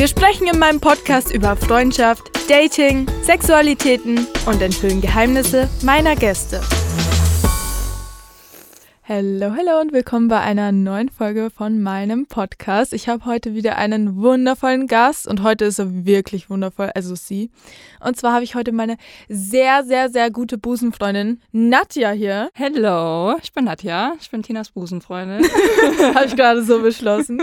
Wir sprechen in meinem Podcast über Freundschaft, Dating, Sexualitäten und enthüllen Geheimnisse meiner Gäste. Hallo, hallo und willkommen bei einer neuen Folge von meinem Podcast. Ich habe heute wieder einen wundervollen Gast und heute ist er wirklich wundervoll, also sie. Und zwar habe ich heute meine sehr, sehr, sehr gute Busenfreundin Nadja hier. Hallo, ich bin Nadja, ich bin Tinas Busenfreundin. habe ich gerade so beschlossen.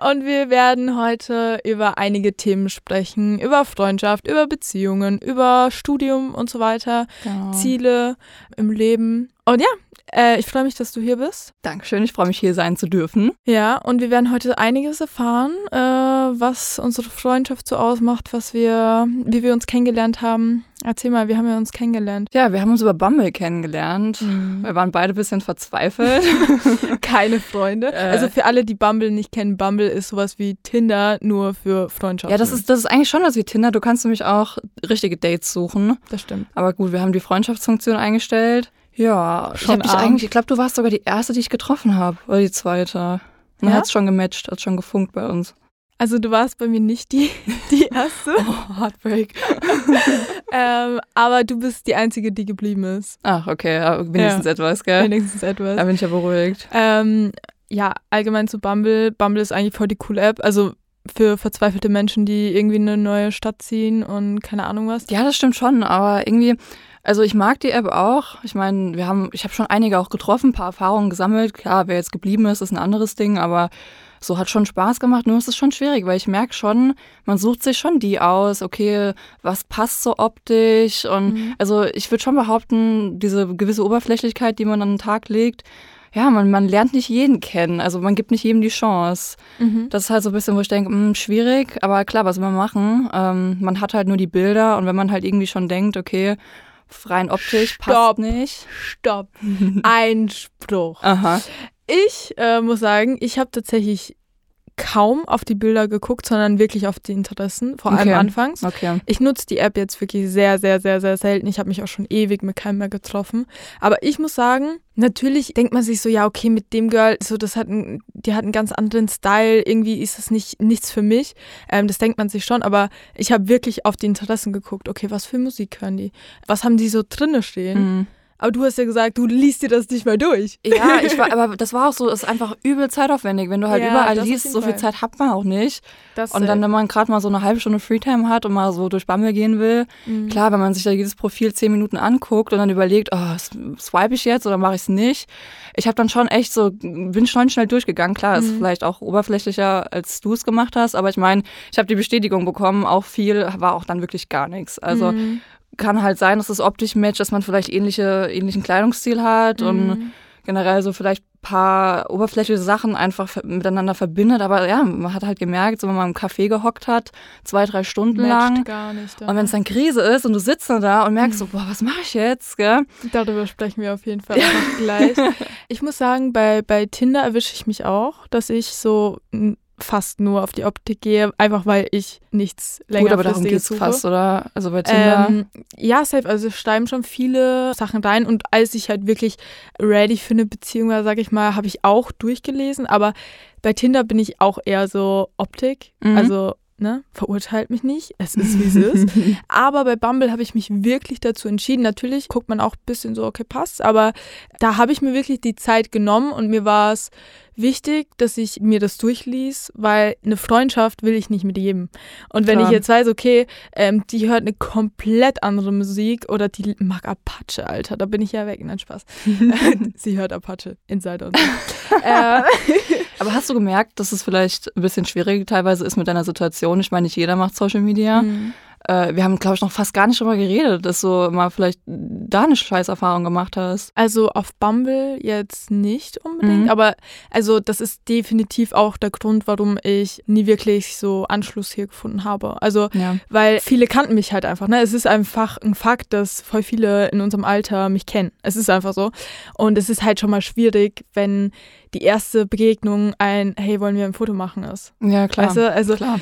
Und wir werden heute über einige Themen sprechen, über Freundschaft, über Beziehungen, über Studium und so weiter, genau. Ziele im Leben. Und ja, äh, ich freue mich, dass du hier bist. Dankeschön, ich freue mich, hier sein zu dürfen. Ja, und wir werden heute einiges erfahren, äh, was unsere Freundschaft so ausmacht, was wir, wie wir uns kennengelernt haben. Erzähl mal, wie haben wir uns kennengelernt? Ja, wir haben uns über Bumble kennengelernt. Mhm. Wir waren beide ein bisschen verzweifelt. Keine Freunde. Äh. Also für alle, die Bumble nicht kennen, Bumble ist sowas wie Tinder, nur für Freundschaften. Ja, das ist, das ist eigentlich schon was wie Tinder. Du kannst nämlich auch richtige Dates suchen. Das stimmt. Aber gut, wir haben die Freundschaftsfunktion eingestellt. Ja, schon ich, eigentlich, ich glaube, du warst sogar die erste, die ich getroffen habe, oder die zweite. Und ja? hat es schon gematcht, hat schon gefunkt bei uns. Also du warst bei mir nicht die, die erste. oh, Heartbreak. ähm, aber du bist die Einzige, die geblieben ist. Ach, okay, wenigstens ja. etwas, gell? Wenigstens etwas. Da bin ich ja beruhigt. Ähm, ja, allgemein zu Bumble. Bumble ist eigentlich voll die coole App. Also für verzweifelte Menschen, die irgendwie in eine neue Stadt ziehen und keine Ahnung was. Ja, das stimmt schon, aber irgendwie also ich mag die App auch. Ich meine, wir haben, ich habe schon einige auch getroffen, ein paar Erfahrungen gesammelt. Klar, wer jetzt geblieben ist, ist ein anderes Ding, aber so hat schon Spaß gemacht. Nur ist es schon schwierig, weil ich merke schon, man sucht sich schon die aus. Okay, was passt so optisch? Und mhm. also ich würde schon behaupten, diese gewisse Oberflächlichkeit, die man an den Tag legt, ja, man, man lernt nicht jeden kennen. Also man gibt nicht jedem die Chance. Mhm. Das ist halt so ein bisschen, wo ich denke, mh, hm, schwierig, aber klar, was soll man machen? Ähm, man hat halt nur die Bilder und wenn man halt irgendwie schon denkt, okay, rein optisch Stopp, passt nicht. Stopp. Einspruch. Aha. Ich äh, muss sagen, ich habe tatsächlich kaum auf die Bilder geguckt, sondern wirklich auf die Interessen, vor allem okay. anfangs. Okay. Ich nutze die App jetzt wirklich sehr, sehr, sehr, sehr selten. Ich habe mich auch schon ewig mit keinem mehr getroffen. Aber ich muss sagen, natürlich denkt man sich so, ja, okay, mit dem Girl, so das hat ein, die hat einen ganz anderen Style, irgendwie ist das nicht nichts für mich. Ähm, das denkt man sich schon, aber ich habe wirklich auf die Interessen geguckt. Okay, was für Musik hören die? Was haben die so drinne stehen? Mhm. Aber du hast ja gesagt, du liest dir das nicht mal durch. Ja, ich war, aber das war auch so, es ist einfach übel zeitaufwendig. Wenn du halt ja, überall liest, so viel Zeit hat man auch nicht. Das und dann, wenn man gerade mal so eine halbe Stunde Freetime hat und mal so durch Bumble gehen will, mhm. klar, wenn man sich da jedes Profil zehn Minuten anguckt und dann überlegt, oh, swipe ich jetzt oder mache ich es nicht? Ich habe dann schon echt so, bin schon schnell durchgegangen. Klar, mhm. ist vielleicht auch oberflächlicher, als du es gemacht hast, aber ich meine, ich habe die Bestätigung bekommen, auch viel war auch dann wirklich gar nichts. Also mhm kann halt sein, dass es optisch matcht, dass man vielleicht ähnliche, ähnlichen Kleidungsstil hat mhm. und generell so vielleicht ein paar oberflächliche Sachen einfach miteinander verbindet. Aber ja, man hat halt gemerkt, so wenn man im Café gehockt hat, zwei, drei Stunden Matcht lang. Nicht, und wenn es dann Krise ist und du sitzt dann da und merkst so, boah, was mache ich jetzt? Gell? Darüber sprechen wir auf jeden Fall auch gleich. Ich muss sagen, bei, bei Tinder erwische ich mich auch, dass ich so fast nur auf die Optik gehe, einfach weil ich nichts länger Gut, aber darum geht es fast, oder? Also bei Tinder? Ähm, ja, safe. Also schreiben schon viele Sachen rein und als ich halt wirklich ready für eine Beziehung war, sag ich mal, habe ich auch durchgelesen, aber bei Tinder bin ich auch eher so Optik. Mhm. Also Ne, verurteilt mich nicht, es ist wie es ist. aber bei Bumble habe ich mich wirklich dazu entschieden. Natürlich guckt man auch ein bisschen so, okay, passt, aber da habe ich mir wirklich die Zeit genommen und mir war es wichtig, dass ich mir das durchließ, weil eine Freundschaft will ich nicht mit jedem. Und wenn Klar. ich jetzt weiß, okay, ähm, die hört eine komplett andere Musik oder die mag Apache, Alter, da bin ich ja weg. Nein, Spaß. Sie hört Apache, Insider und so. äh, Aber hast du gemerkt, dass es vielleicht ein bisschen schwierig teilweise ist mit deiner Situation? Ich meine, nicht jeder macht Social Media. Mhm. äh, wir haben, glaube ich, noch fast gar nicht drüber geredet, dass du mal vielleicht da eine Scheißerfahrung gemacht hast. Also auf Bumble jetzt nicht unbedingt, mhm. aber also das ist definitiv auch der Grund, warum ich nie wirklich so Anschluss hier gefunden habe. Also, ja. weil viele kannten mich halt einfach. Ne? Es ist einfach ein Fakt, dass voll viele in unserem Alter mich kennen. Es ist einfach so. Und es ist halt schon mal schwierig, wenn die erste Begegnung ein, hey, wollen wir ein Foto machen ist. Ja, klar. Weißt du? Also klar.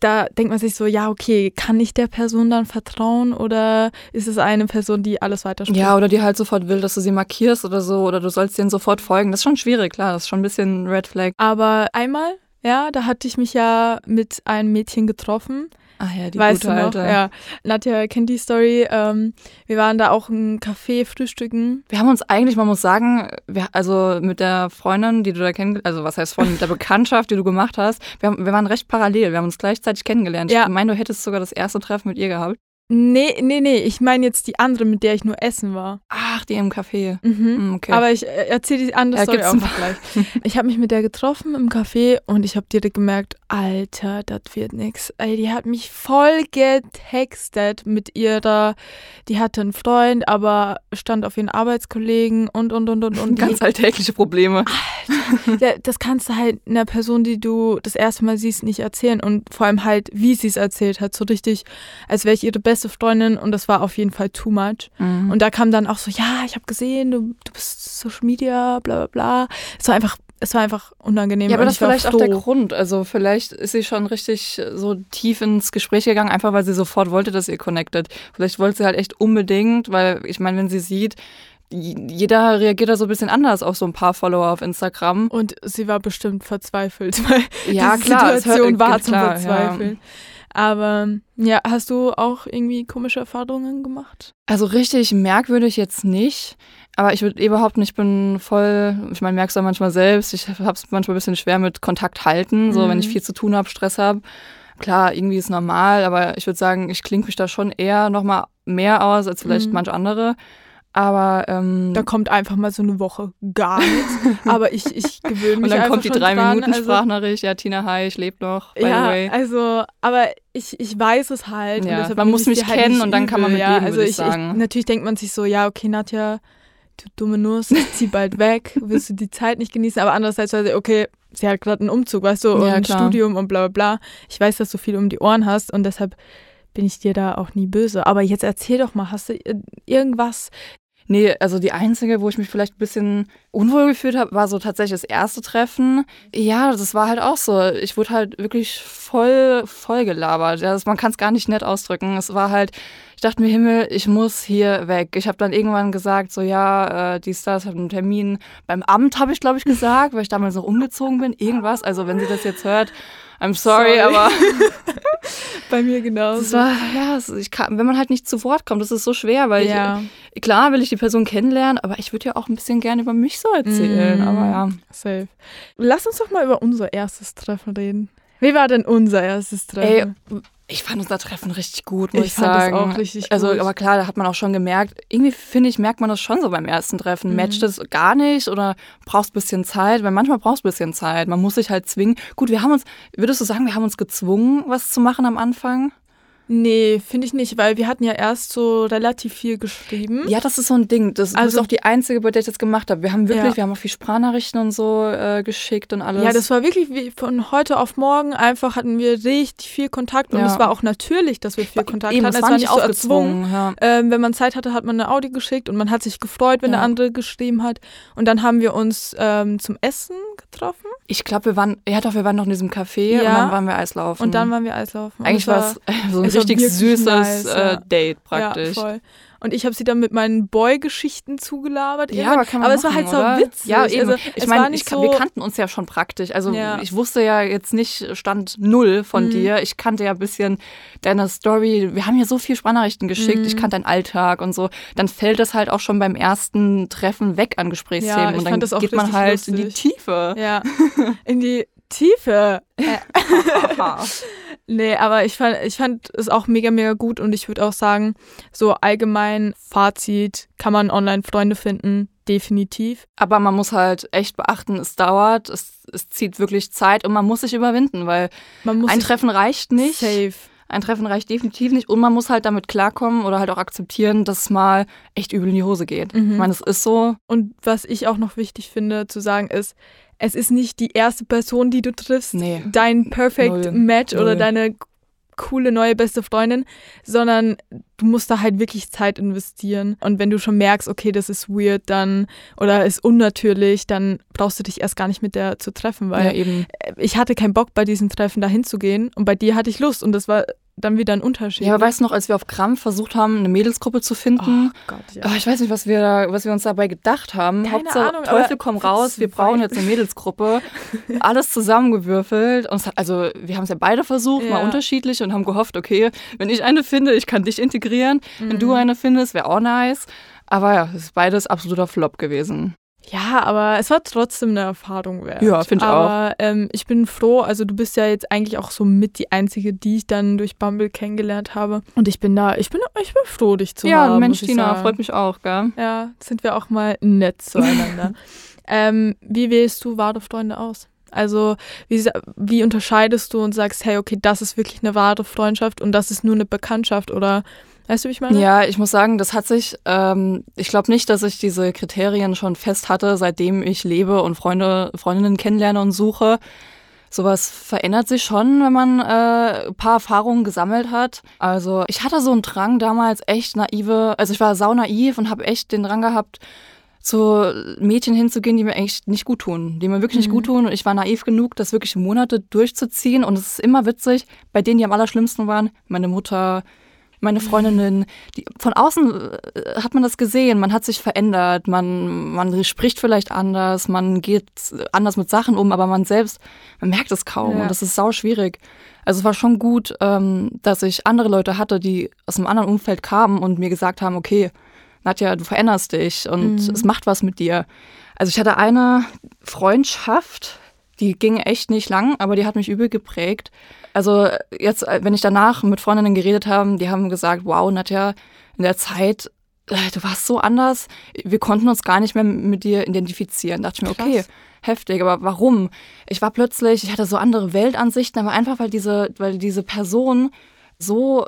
da denkt man sich so, ja, okay, kann ich der Person dann vertrauen oder ist es eine Person, die alles weiterspielt? Ja, oder die halt sofort will, dass du sie markierst oder so oder du sollst denen sofort folgen. Das ist schon schwierig, klar, das ist schon ein bisschen Red Flag. Aber einmal, ja, da hatte ich mich ja mit einem Mädchen getroffen Ach ja, die weißt gute du noch? Alte. Ja. Nadja kennt die Story. Ähm, wir waren da auch im Café frühstücken. Wir haben uns eigentlich, man muss sagen, wir, also mit der Freundin, die du da kennengelernt also was heißt Freundin, mit der Bekanntschaft, die du gemacht hast, wir, haben, wir waren recht parallel. Wir haben uns gleichzeitig kennengelernt. Ja. Ich meine, du hättest sogar das erste Treffen mit ihr gehabt. Nee, nee, nee. Ich meine jetzt die andere, mit der ich nur essen war. Ach, die im Café. Mhm. Hm, okay. Aber ich äh, erzähle die andere ja, Story auch noch gleich. Ich habe mich mit der getroffen im Café und ich habe direkt gemerkt, Alter, das wird nix. Ey, die hat mich voll getextet mit ihrer, die hatte einen Freund, aber stand auf ihren Arbeitskollegen und, und, und, und. und Ganz alltägliche Probleme. Alter, das kannst du halt einer Person, die du das erste Mal siehst, nicht erzählen. Und vor allem halt, wie sie es erzählt hat. So richtig, als wäre ich ihre beste beste Freundin und das war auf jeden Fall too much. Mhm. Und da kam dann auch so, ja, ich habe gesehen, du, du bist Social Media, bla bla bla. Es war einfach es war einfach unangenehm. Ja, aber das ist vielleicht auch der Grund. Also vielleicht ist sie schon richtig so tief ins Gespräch gegangen, einfach weil sie sofort wollte, dass ihr connected. Vielleicht wollte sie halt echt unbedingt, weil ich meine, wenn sie sieht, jeder reagiert da so ein bisschen anders auf so ein paar Follower auf Instagram. Und sie war bestimmt verzweifelt, weil ja, die klar, Situation war klar, zum Verzweifeln. Ja. Aber ja, hast du auch irgendwie komische Erfahrungen gemacht? Also richtig merkwürdig jetzt nicht. Aber ich würde überhaupt nicht, ich bin voll, ich meine, merkst du manchmal selbst, ich habe es manchmal ein bisschen schwer mit Kontakt halten, so mhm. wenn ich mhm. viel zu tun habe, Stress habe. Klar, irgendwie ist normal, aber ich würde sagen, ich klinge mich da schon eher nochmal mehr aus als vielleicht mhm. manch andere. Aber ähm, da kommt einfach mal so eine Woche gar nichts. Aber ich, ich gewöhne mich Und dann kommt die drei dran. Minuten also, Sprachnachricht, ja Tina, hi, ich lebe noch. By ja, the way. also, aber ich, ich weiß es halt. Ja, man muss mich halt kennen und dann kann man mit ja, leben, also ich, ich sagen. Ich, natürlich denkt man sich so, ja, okay, Nadja, du dumme Nuss, zieh bald weg, willst du die Zeit nicht genießen. Aber andererseits, also, okay, sie hat gerade einen Umzug, weißt du, und ja, ein Studium und bla bla bla. Ich weiß, dass du viel um die Ohren hast und deshalb bin ich dir da auch nie böse. Aber jetzt erzähl doch mal, hast du irgendwas, Nee, also die einzige, wo ich mich vielleicht ein bisschen unwohl gefühlt habe, war so tatsächlich das erste Treffen. Ja, das war halt auch so. Ich wurde halt wirklich voll, voll gelabert. Ja, man kann es gar nicht nett ausdrücken. Es war halt, ich dachte mir, Himmel, ich muss hier weg. Ich habe dann irgendwann gesagt, so ja, äh, die Stars hat einen Termin beim Amt, habe ich glaube ich gesagt, weil ich damals noch umgezogen bin. Irgendwas. Also wenn sie das jetzt hört, I'm sorry, sorry. aber bei mir genauso. Das war, ja, ich kann, wenn man halt nicht zu Wort kommt, das ist so schwer, weil ja. ich, klar will ich die Person kennenlernen, aber ich würde ja auch ein bisschen gerne über mich so erzählen. Mm, aber ja. Safe. Lass uns doch mal über unser erstes Treffen reden. Wie war denn unser erstes Treffen? Ey, ich fand unser Treffen richtig gut, muss ich, ich fand sagen. Das auch richtig also, gut. aber klar, da hat man auch schon gemerkt, irgendwie finde ich, merkt man das schon so beim ersten Treffen. Mhm. Matcht es gar nicht oder brauchst ein bisschen Zeit? Weil manchmal brauchst du ein bisschen Zeit. Man muss sich halt zwingen. Gut, wir haben uns, würdest du sagen, wir haben uns gezwungen, was zu machen am Anfang? Nee, finde ich nicht, weil wir hatten ja erst so relativ viel geschrieben. Ja, das ist so ein Ding. Das, also, ist auch die einzige, bei der ich das gemacht habe. Wir haben wirklich, ja. wir haben auch viel Sprachnachrichten und so äh, geschickt und alles. Ja, das war wirklich wie von heute auf morgen einfach hatten wir richtig viel Kontakt und ja. es war auch natürlich, dass wir viel Kontakt Eben, hatten. Es war, nicht so erzwungen. Ja. Ähm, wenn man Zeit hatte, hat man eine Audio geschickt und man hat sich gefreut, wenn der andere geschrieben hat. Und dann haben wir uns ähm, zum Essen getroffen. Ich glaube, wir waren, ja doch, wir waren noch in diesem Café und dann waren wir Eislaufen. Und dann waren wir Eislaufen. Eigentlich war es so ein richtig süßes nice, äh, Date praktisch. Ja, voll. Und ich habe sie dann mit meinen Boy-Geschichten zugelabert. Ja, aber kann man Aber machen, es war halt oder? so witzig. Ja, eben. Also, ich meine, so wir kannten uns ja schon praktisch. Also ja. ich wusste ja jetzt nicht Stand null von mhm. dir. Ich kannte ja ein bisschen deine Story. Wir haben ja so viel Sprachnachrichten geschickt. Mhm. Ich kannte deinen Alltag und so. Dann fällt das halt auch schon beim ersten Treffen weg an Gesprächsthemen. Ja, und dann geht man halt lustig. in die Tiefe. Ja, in die Tiefe. nee, aber ich fand, ich fand es auch mega, mega gut und ich würde auch sagen, so allgemein Fazit, kann man online Freunde finden, definitiv. Aber man muss halt echt beachten, es dauert, es, es zieht wirklich Zeit und man muss sich überwinden, ein Treffen reicht nicht. Safe. ein Treffen reicht definitiv nicht und man muss halt damit klarkommen oder halt auch akzeptieren, dass es mal echt übel in die Hose geht. Mhm. Ich meine, es ist so. Und was ich auch noch wichtig finde zu sagen ist, es ist nicht die erste Person, die du triffst, nee. dein Perfect Null. Match Null. oder deine coole neue beste Freundin, sondern du musst da halt wirklich Zeit investieren. Und wenn du schon merkst, okay, das ist weird, dann oder ist unnatürlich, dann brauchst du dich erst gar nicht mit der zu treffen, weil ja, ich hatte keinen Bock bei diesen Treffen dahin zu gehen und bei dir hatte ich Lust und das war dann wieder ein Unterschied. Ja, aber weißt du noch, als wir auf Krampf versucht haben, eine Mädelsgruppe zu finden? Oh Gott, ja. Oh, ich weiß nicht, was wir, was wir uns dabei gedacht haben. Keine Hauptsache, Ahnung, Teufel komm raus, wir brauchen jetzt eine Mädelsgruppe. Alles zusammengewürfelt. Und also wir haben es ja beide versucht, ja. mal unterschiedlich und haben gehofft, okay, wenn ich eine finde, ich kann dich integrieren. Mhm. Wenn du mhm. eine findest, wäre auch nice. Aber ja, es ist beides absoluter Flop gewesen. Ja, aber es war trotzdem eine Erfahrung wert. Ja, finde ich aber, auch. Aber ähm, ich bin froh, also du bist ja jetzt eigentlich auch so mit die Einzige, die ich dann durch Bumble kennengelernt habe. Und ich bin da, ich bin, ich bin froh, dich zu ja, haben. Ja, Mensch, Tina, freut mich auch, gell? Ja, sind wir auch mal nett zueinander. ähm, wie wählst du wahre Freunde aus? Also wie, wie unterscheidest du und sagst, hey, okay, das ist wirklich eine wahre Freundschaft und das ist nur eine Bekanntschaft oder Weißt du, wie ich meine? Ja, ich muss sagen, das hat sich, ähm, ich glaube nicht, dass ich diese Kriterien schon fest hatte, seitdem ich lebe und Freunde, Freundinnen kennenlerne und suche. Sowas verändert sich schon, wenn man äh, ein paar Erfahrungen gesammelt hat. Also ich hatte so einen Drang damals echt naive, also ich war sau naiv und habe echt den Drang gehabt, zu Mädchen hinzugehen, die mir echt nicht gut tun, die mir wirklich nicht mhm. gut tun. Und ich war naiv genug, das wirklich Monate durchzuziehen. Und es ist immer witzig, bei denen, die am allerschlimmsten waren, meine Mutter, meine Freundinnen, die, von außen äh, hat man das gesehen, man hat sich verändert, man, man spricht vielleicht anders, man geht anders mit Sachen um, aber man selbst, man merkt es kaum ja. und das ist sau schwierig. Also es war schon gut, ähm, dass ich andere Leute hatte, die aus einem anderen Umfeld kamen und mir gesagt haben, okay, Nadja, du veränderst dich und mhm. es macht was mit dir. Also ich hatte eine Freundschaft, die ging echt nicht lang, aber die hat mich übel geprägt. Also jetzt, äh, wenn ich danach mit Freundinnen geredet habe, die haben gesagt, wow, Nadja, in der Zeit, äh, du warst so anders, wir konnten uns gar nicht mehr mit dir identifizieren. Da dachte ich mir, Krass. okay, heftig, aber warum? Ich war plötzlich, ich hatte so andere Weltansichten, aber einfach, weil diese, weil diese Person so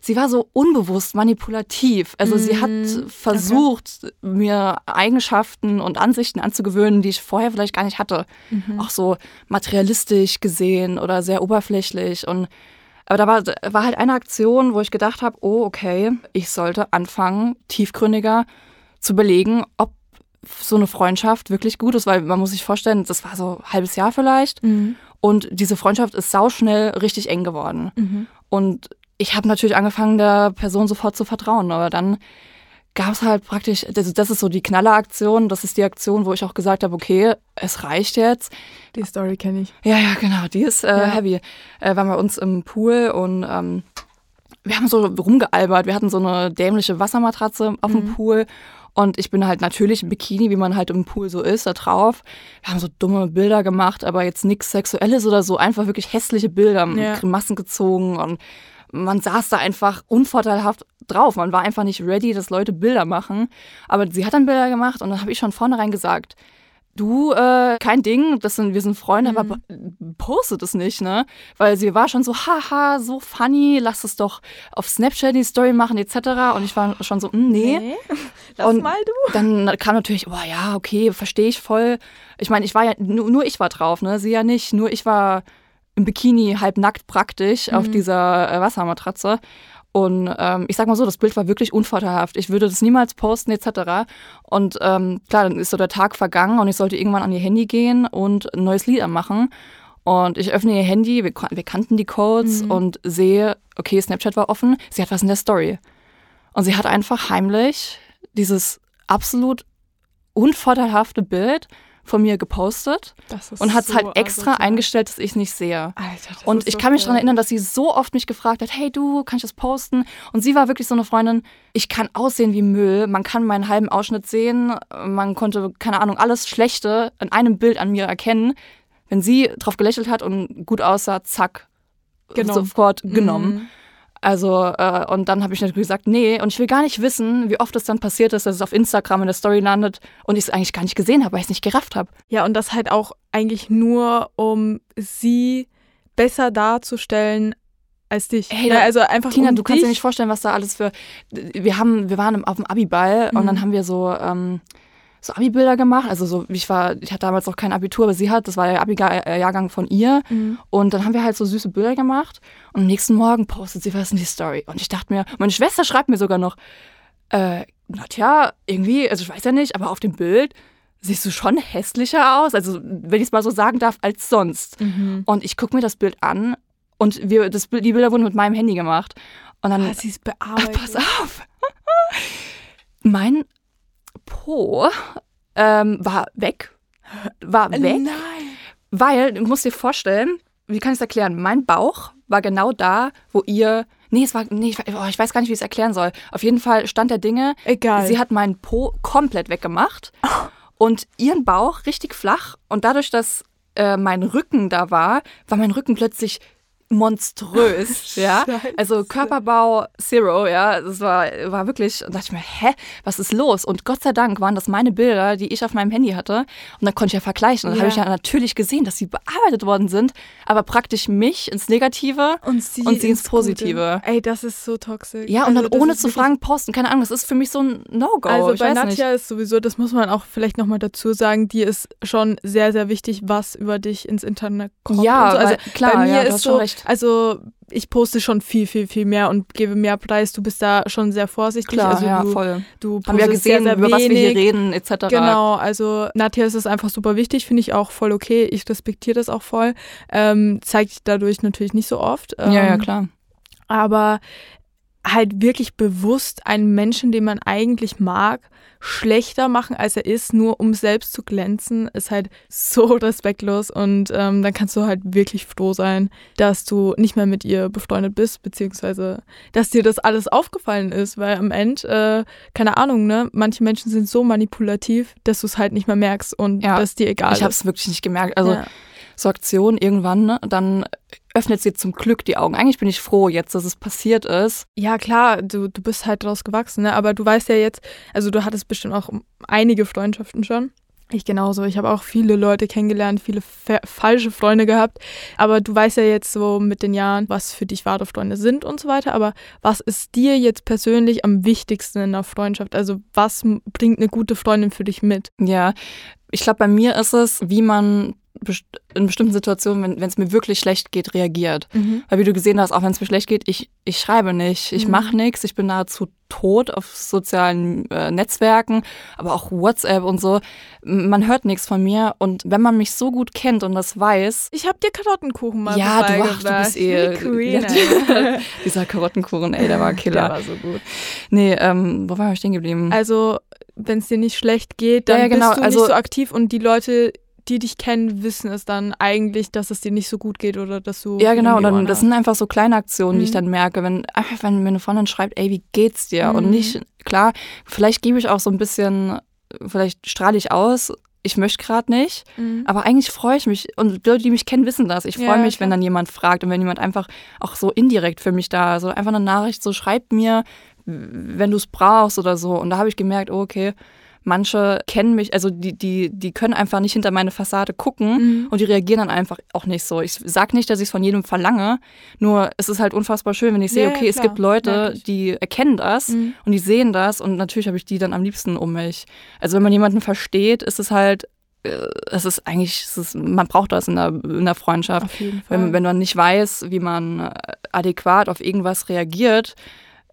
sie war so unbewusst manipulativ. Also mhm. sie hat mhm. versucht, okay. mir Eigenschaften und Ansichten anzugewöhnen, die ich vorher vielleicht gar nicht hatte. Mhm. Auch so materialistisch gesehen oder sehr oberflächlich. Und aber da war, war halt eine Aktion, wo ich gedacht habe, oh, okay, ich sollte anfangen, tiefgründiger zu belegen, ob so eine Freundschaft wirklich gut ist, weil man muss sich vorstellen, das war so ein halbes Jahr vielleicht. Mhm. Und diese Freundschaft ist sauschnell richtig eng geworden. Mhm. Und ich habe natürlich angefangen, der Person sofort zu vertrauen, aber dann gab es halt praktisch, das, das ist so die Knalleraktion, das ist die Aktion, wo ich auch gesagt habe, okay, es reicht jetzt. Die Story kenne ich. Ja, ja, genau, die ist äh, ja. heavy. Äh, waren bei uns im Pool und ähm, wir haben so rumgealbert, wir hatten so eine dämliche Wassermatratze auf dem mhm. Pool und ich bin halt natürlich im Bikini, wie man halt im Pool so ist, da drauf. Wir haben so dumme Bilder gemacht, aber jetzt nichts Sexuelles oder so, einfach wirklich hässliche Bilder, ja. Grimassen gezogen und man saß da einfach unvorteilhaft drauf. Man war einfach nicht ready, dass Leute Bilder machen. Aber sie hat dann Bilder gemacht und dann habe ich schon vornherein gesagt, du, äh, kein Ding, das sind, wir sind Freunde, mhm. aber postet es nicht, ne? Weil sie war schon so, haha, so funny, lass es doch auf Snapchat die Story machen, etc. Und ich war schon so, mm, nee. nee. Lass und mal du. Dann kam natürlich, oh ja, okay, verstehe ich voll. Ich meine, ich war ja, nur, nur ich war drauf, ne? Sie ja nicht, nur ich war im Bikini halbnackt praktisch mhm. auf dieser äh, Wassermatratze. Und ähm, ich sag mal so, das Bild war wirklich unvorteilhaft. Ich würde das niemals posten etc. Und ähm, klar, dann ist so der Tag vergangen und ich sollte irgendwann an ihr Handy gehen und ein neues Lied anmachen. Und ich öffne ihr Handy, wir, wir kannten die Codes mhm. und sehe, okay, Snapchat war offen, sie hat was in der Story. Und sie hat einfach heimlich dieses absolut unvorteilhafte Bild von mir gepostet und hat es so halt extra asozial. eingestellt, dass ich es nicht sehe. Alter, und ich so kann mich daran erinnern, dass sie so oft mich gefragt hat, hey du, kann ich das posten? Und sie war wirklich so eine Freundin, ich kann aussehen wie Müll, man kann meinen halben Ausschnitt sehen, man konnte, keine Ahnung, alles Schlechte in einem Bild an mir erkennen. Wenn sie drauf gelächelt hat und gut aussah, zack, genommen. sofort genommen. Mhm. Also, äh, und dann habe ich natürlich gesagt, nee, und ich will gar nicht wissen, wie oft es dann passiert ist, dass es auf Instagram in der Story landet und ich es eigentlich gar nicht gesehen habe, weil ich es nicht gerafft habe. Ja, und das halt auch eigentlich nur, um sie besser darzustellen als dich. Hey, ja, also einfach Tina, um du kannst dir nicht vorstellen, was da alles für. Wir haben, wir waren auf dem Abiball mhm. und dann haben wir so. Ähm, so Abi-Bilder gemacht. Also so, ich war, ich hatte damals noch kein Abitur, aber sie hat, das war der Abi-Jahrgang von ihr. Mhm. Und dann haben wir halt so süße Bilder gemacht. Und am nächsten Morgen postet sie was in die Story. Und ich dachte mir, meine Schwester schreibt mir sogar noch, äh, na tja, irgendwie, also ich weiß ja nicht, aber auf dem Bild siehst du schon hässlicher aus, also wenn ich es mal so sagen darf, als sonst. Mhm. Und ich gucke mir das Bild an und wir, das, die Bilder wurden mit meinem Handy gemacht. Und dann. Ah, sie ist bearbeitet. Ach, pass auf. mein Po ähm, war weg. War weg. Nein. Weil, du musst dir vorstellen, wie kann ich es erklären? Mein Bauch war genau da, wo ihr. Nee, es war. Nee, ich, oh, ich weiß gar nicht, wie ich es erklären soll. Auf jeden Fall stand der Dinge. Egal. Sie hat meinen Po komplett weggemacht. Oh. Und ihren Bauch richtig flach. Und dadurch, dass äh, mein Rücken da war, war mein Rücken plötzlich monströs, ja. Also Körperbau Zero, ja. Das war, war wirklich, und dachte ich mir, hä, was ist los? Und Gott sei Dank waren das meine Bilder, die ich auf meinem Handy hatte. Und dann konnte ich ja vergleichen. Und dann ja. habe ich ja natürlich gesehen, dass sie bearbeitet worden sind, aber praktisch mich ins Negative und sie, und sie ins, Positive. Ey, das ist so toxisch. Ja, und also, dann ohne zu fragen posten. Keine Ahnung, das ist für mich so ein No-Go. Also bei Nadja ist sowieso, das muss man auch vielleicht nochmal dazu sagen, die ist schon sehr, sehr wichtig, was über dich ins Internet kommt. Ja, so. also klar, bei mir ja, ist so, recht also ich poste schon viel, viel, viel mehr und gebe mehr Preis. Du bist da schon sehr vorsichtig. Klar, also ja, du, voll. Du Haben wir ja gesehen, sehr, sehr über was wir hier reden, etc. Genau, also Nadja ist es einfach super wichtig, finde ich auch voll okay. Ich respektiere das auch voll. Ähm, zeigt dadurch natürlich nicht so oft. Ähm, ja, ja, ähm, klar. Aber halt wirklich bewusst einen Menschen, den man eigentlich mag, schlechter machen, als er ist, nur um selbst zu glänzen, ist halt so respektlos. Und ähm, dann kannst du halt wirklich froh sein, dass du nicht mehr mit ihr befreundet bist, beziehungsweise dass dir das alles aufgefallen ist, weil am Ende, äh, keine Ahnung, ne, manche Menschen sind so manipulativ, dass du es halt nicht mehr merkst und ja, dass dir egal ich ist. Ich habe es wirklich nicht gemerkt. Also ja. so Aktion irgendwann, ne, dann öffnet sie zum Glück die Augen. Eigentlich bin ich froh jetzt, dass es passiert ist. Ja, klar, du, du bist halt daraus gewachsen, ne? aber du weißt ja jetzt, also du hattest bestimmt auch einige Freundschaften schon. Ich genauso. Ich habe auch viele Leute kennengelernt, viele falsche Freunde gehabt. Aber du weißt ja jetzt so mit den Jahren, was für dich wahre Freunde sind und so weiter. Aber was ist dir jetzt persönlich am wichtigsten in einer Freundschaft? Also was bringt eine gute Freundin für dich mit? Ja, ich glaube, bei mir ist es, wie man in bestimmten Situationen, wenn es mir wirklich schlecht geht, reagiert. Mhm. Weil wie du gesehen hast, auch wenn es mir schlecht geht, ich, ich schreibe nicht, ich mhm. mache nichts, ich bin nahezu tot auf sozialen äh, Netzwerken, aber auch WhatsApp und so. Man hört nichts von mir und wenn man mich so gut kennt und das weiß. Ich habe dir Karottenkuchen mal Ja, du, ach, du bist eh. Queen, ja, dieser Karottenkuchen, ey, der war Killer. Der war so gut. Nee, ähm, wo waren wir stehen geblieben? Also, wenn es dir nicht schlecht geht, dann ja, ja, genau. bist du also, nicht so aktiv und die Leute die dich kennen, wissen es dann eigentlich, dass es dir nicht so gut geht oder dass du. Ja, genau. Und dann, das sind einfach so kleine Aktionen, mhm. die ich mhm. dann merke, wenn einfach, wenn mir eine Freundin schreibt, ey, wie geht's dir? Mhm. Und nicht, klar, vielleicht gebe ich auch so ein bisschen, vielleicht strahle ich aus, ich möchte gerade nicht, mhm. aber eigentlich freue ich mich und Leute, die mich kennen, wissen das. Ich freue ja, mich, klar. wenn dann jemand fragt und wenn jemand einfach auch so indirekt für mich da, so einfach eine Nachricht, so schreibt mir, wenn du es brauchst oder so. Und da habe ich gemerkt, oh, okay, Manche kennen mich, also die, die, die können einfach nicht hinter meine Fassade gucken mhm. und die reagieren dann einfach auch nicht so. Ich sage nicht, dass ich es von jedem verlange, nur es ist halt unfassbar schön, wenn ich sehe, okay, ja, es gibt Leute, die erkennen das mhm. und die sehen das und natürlich habe ich die dann am liebsten um mich. Also wenn man jemanden versteht, ist es halt äh, es ist eigentlich, es ist, man braucht das in der, in der Freundschaft. Wenn, wenn man nicht weiß, wie man adäquat auf irgendwas reagiert,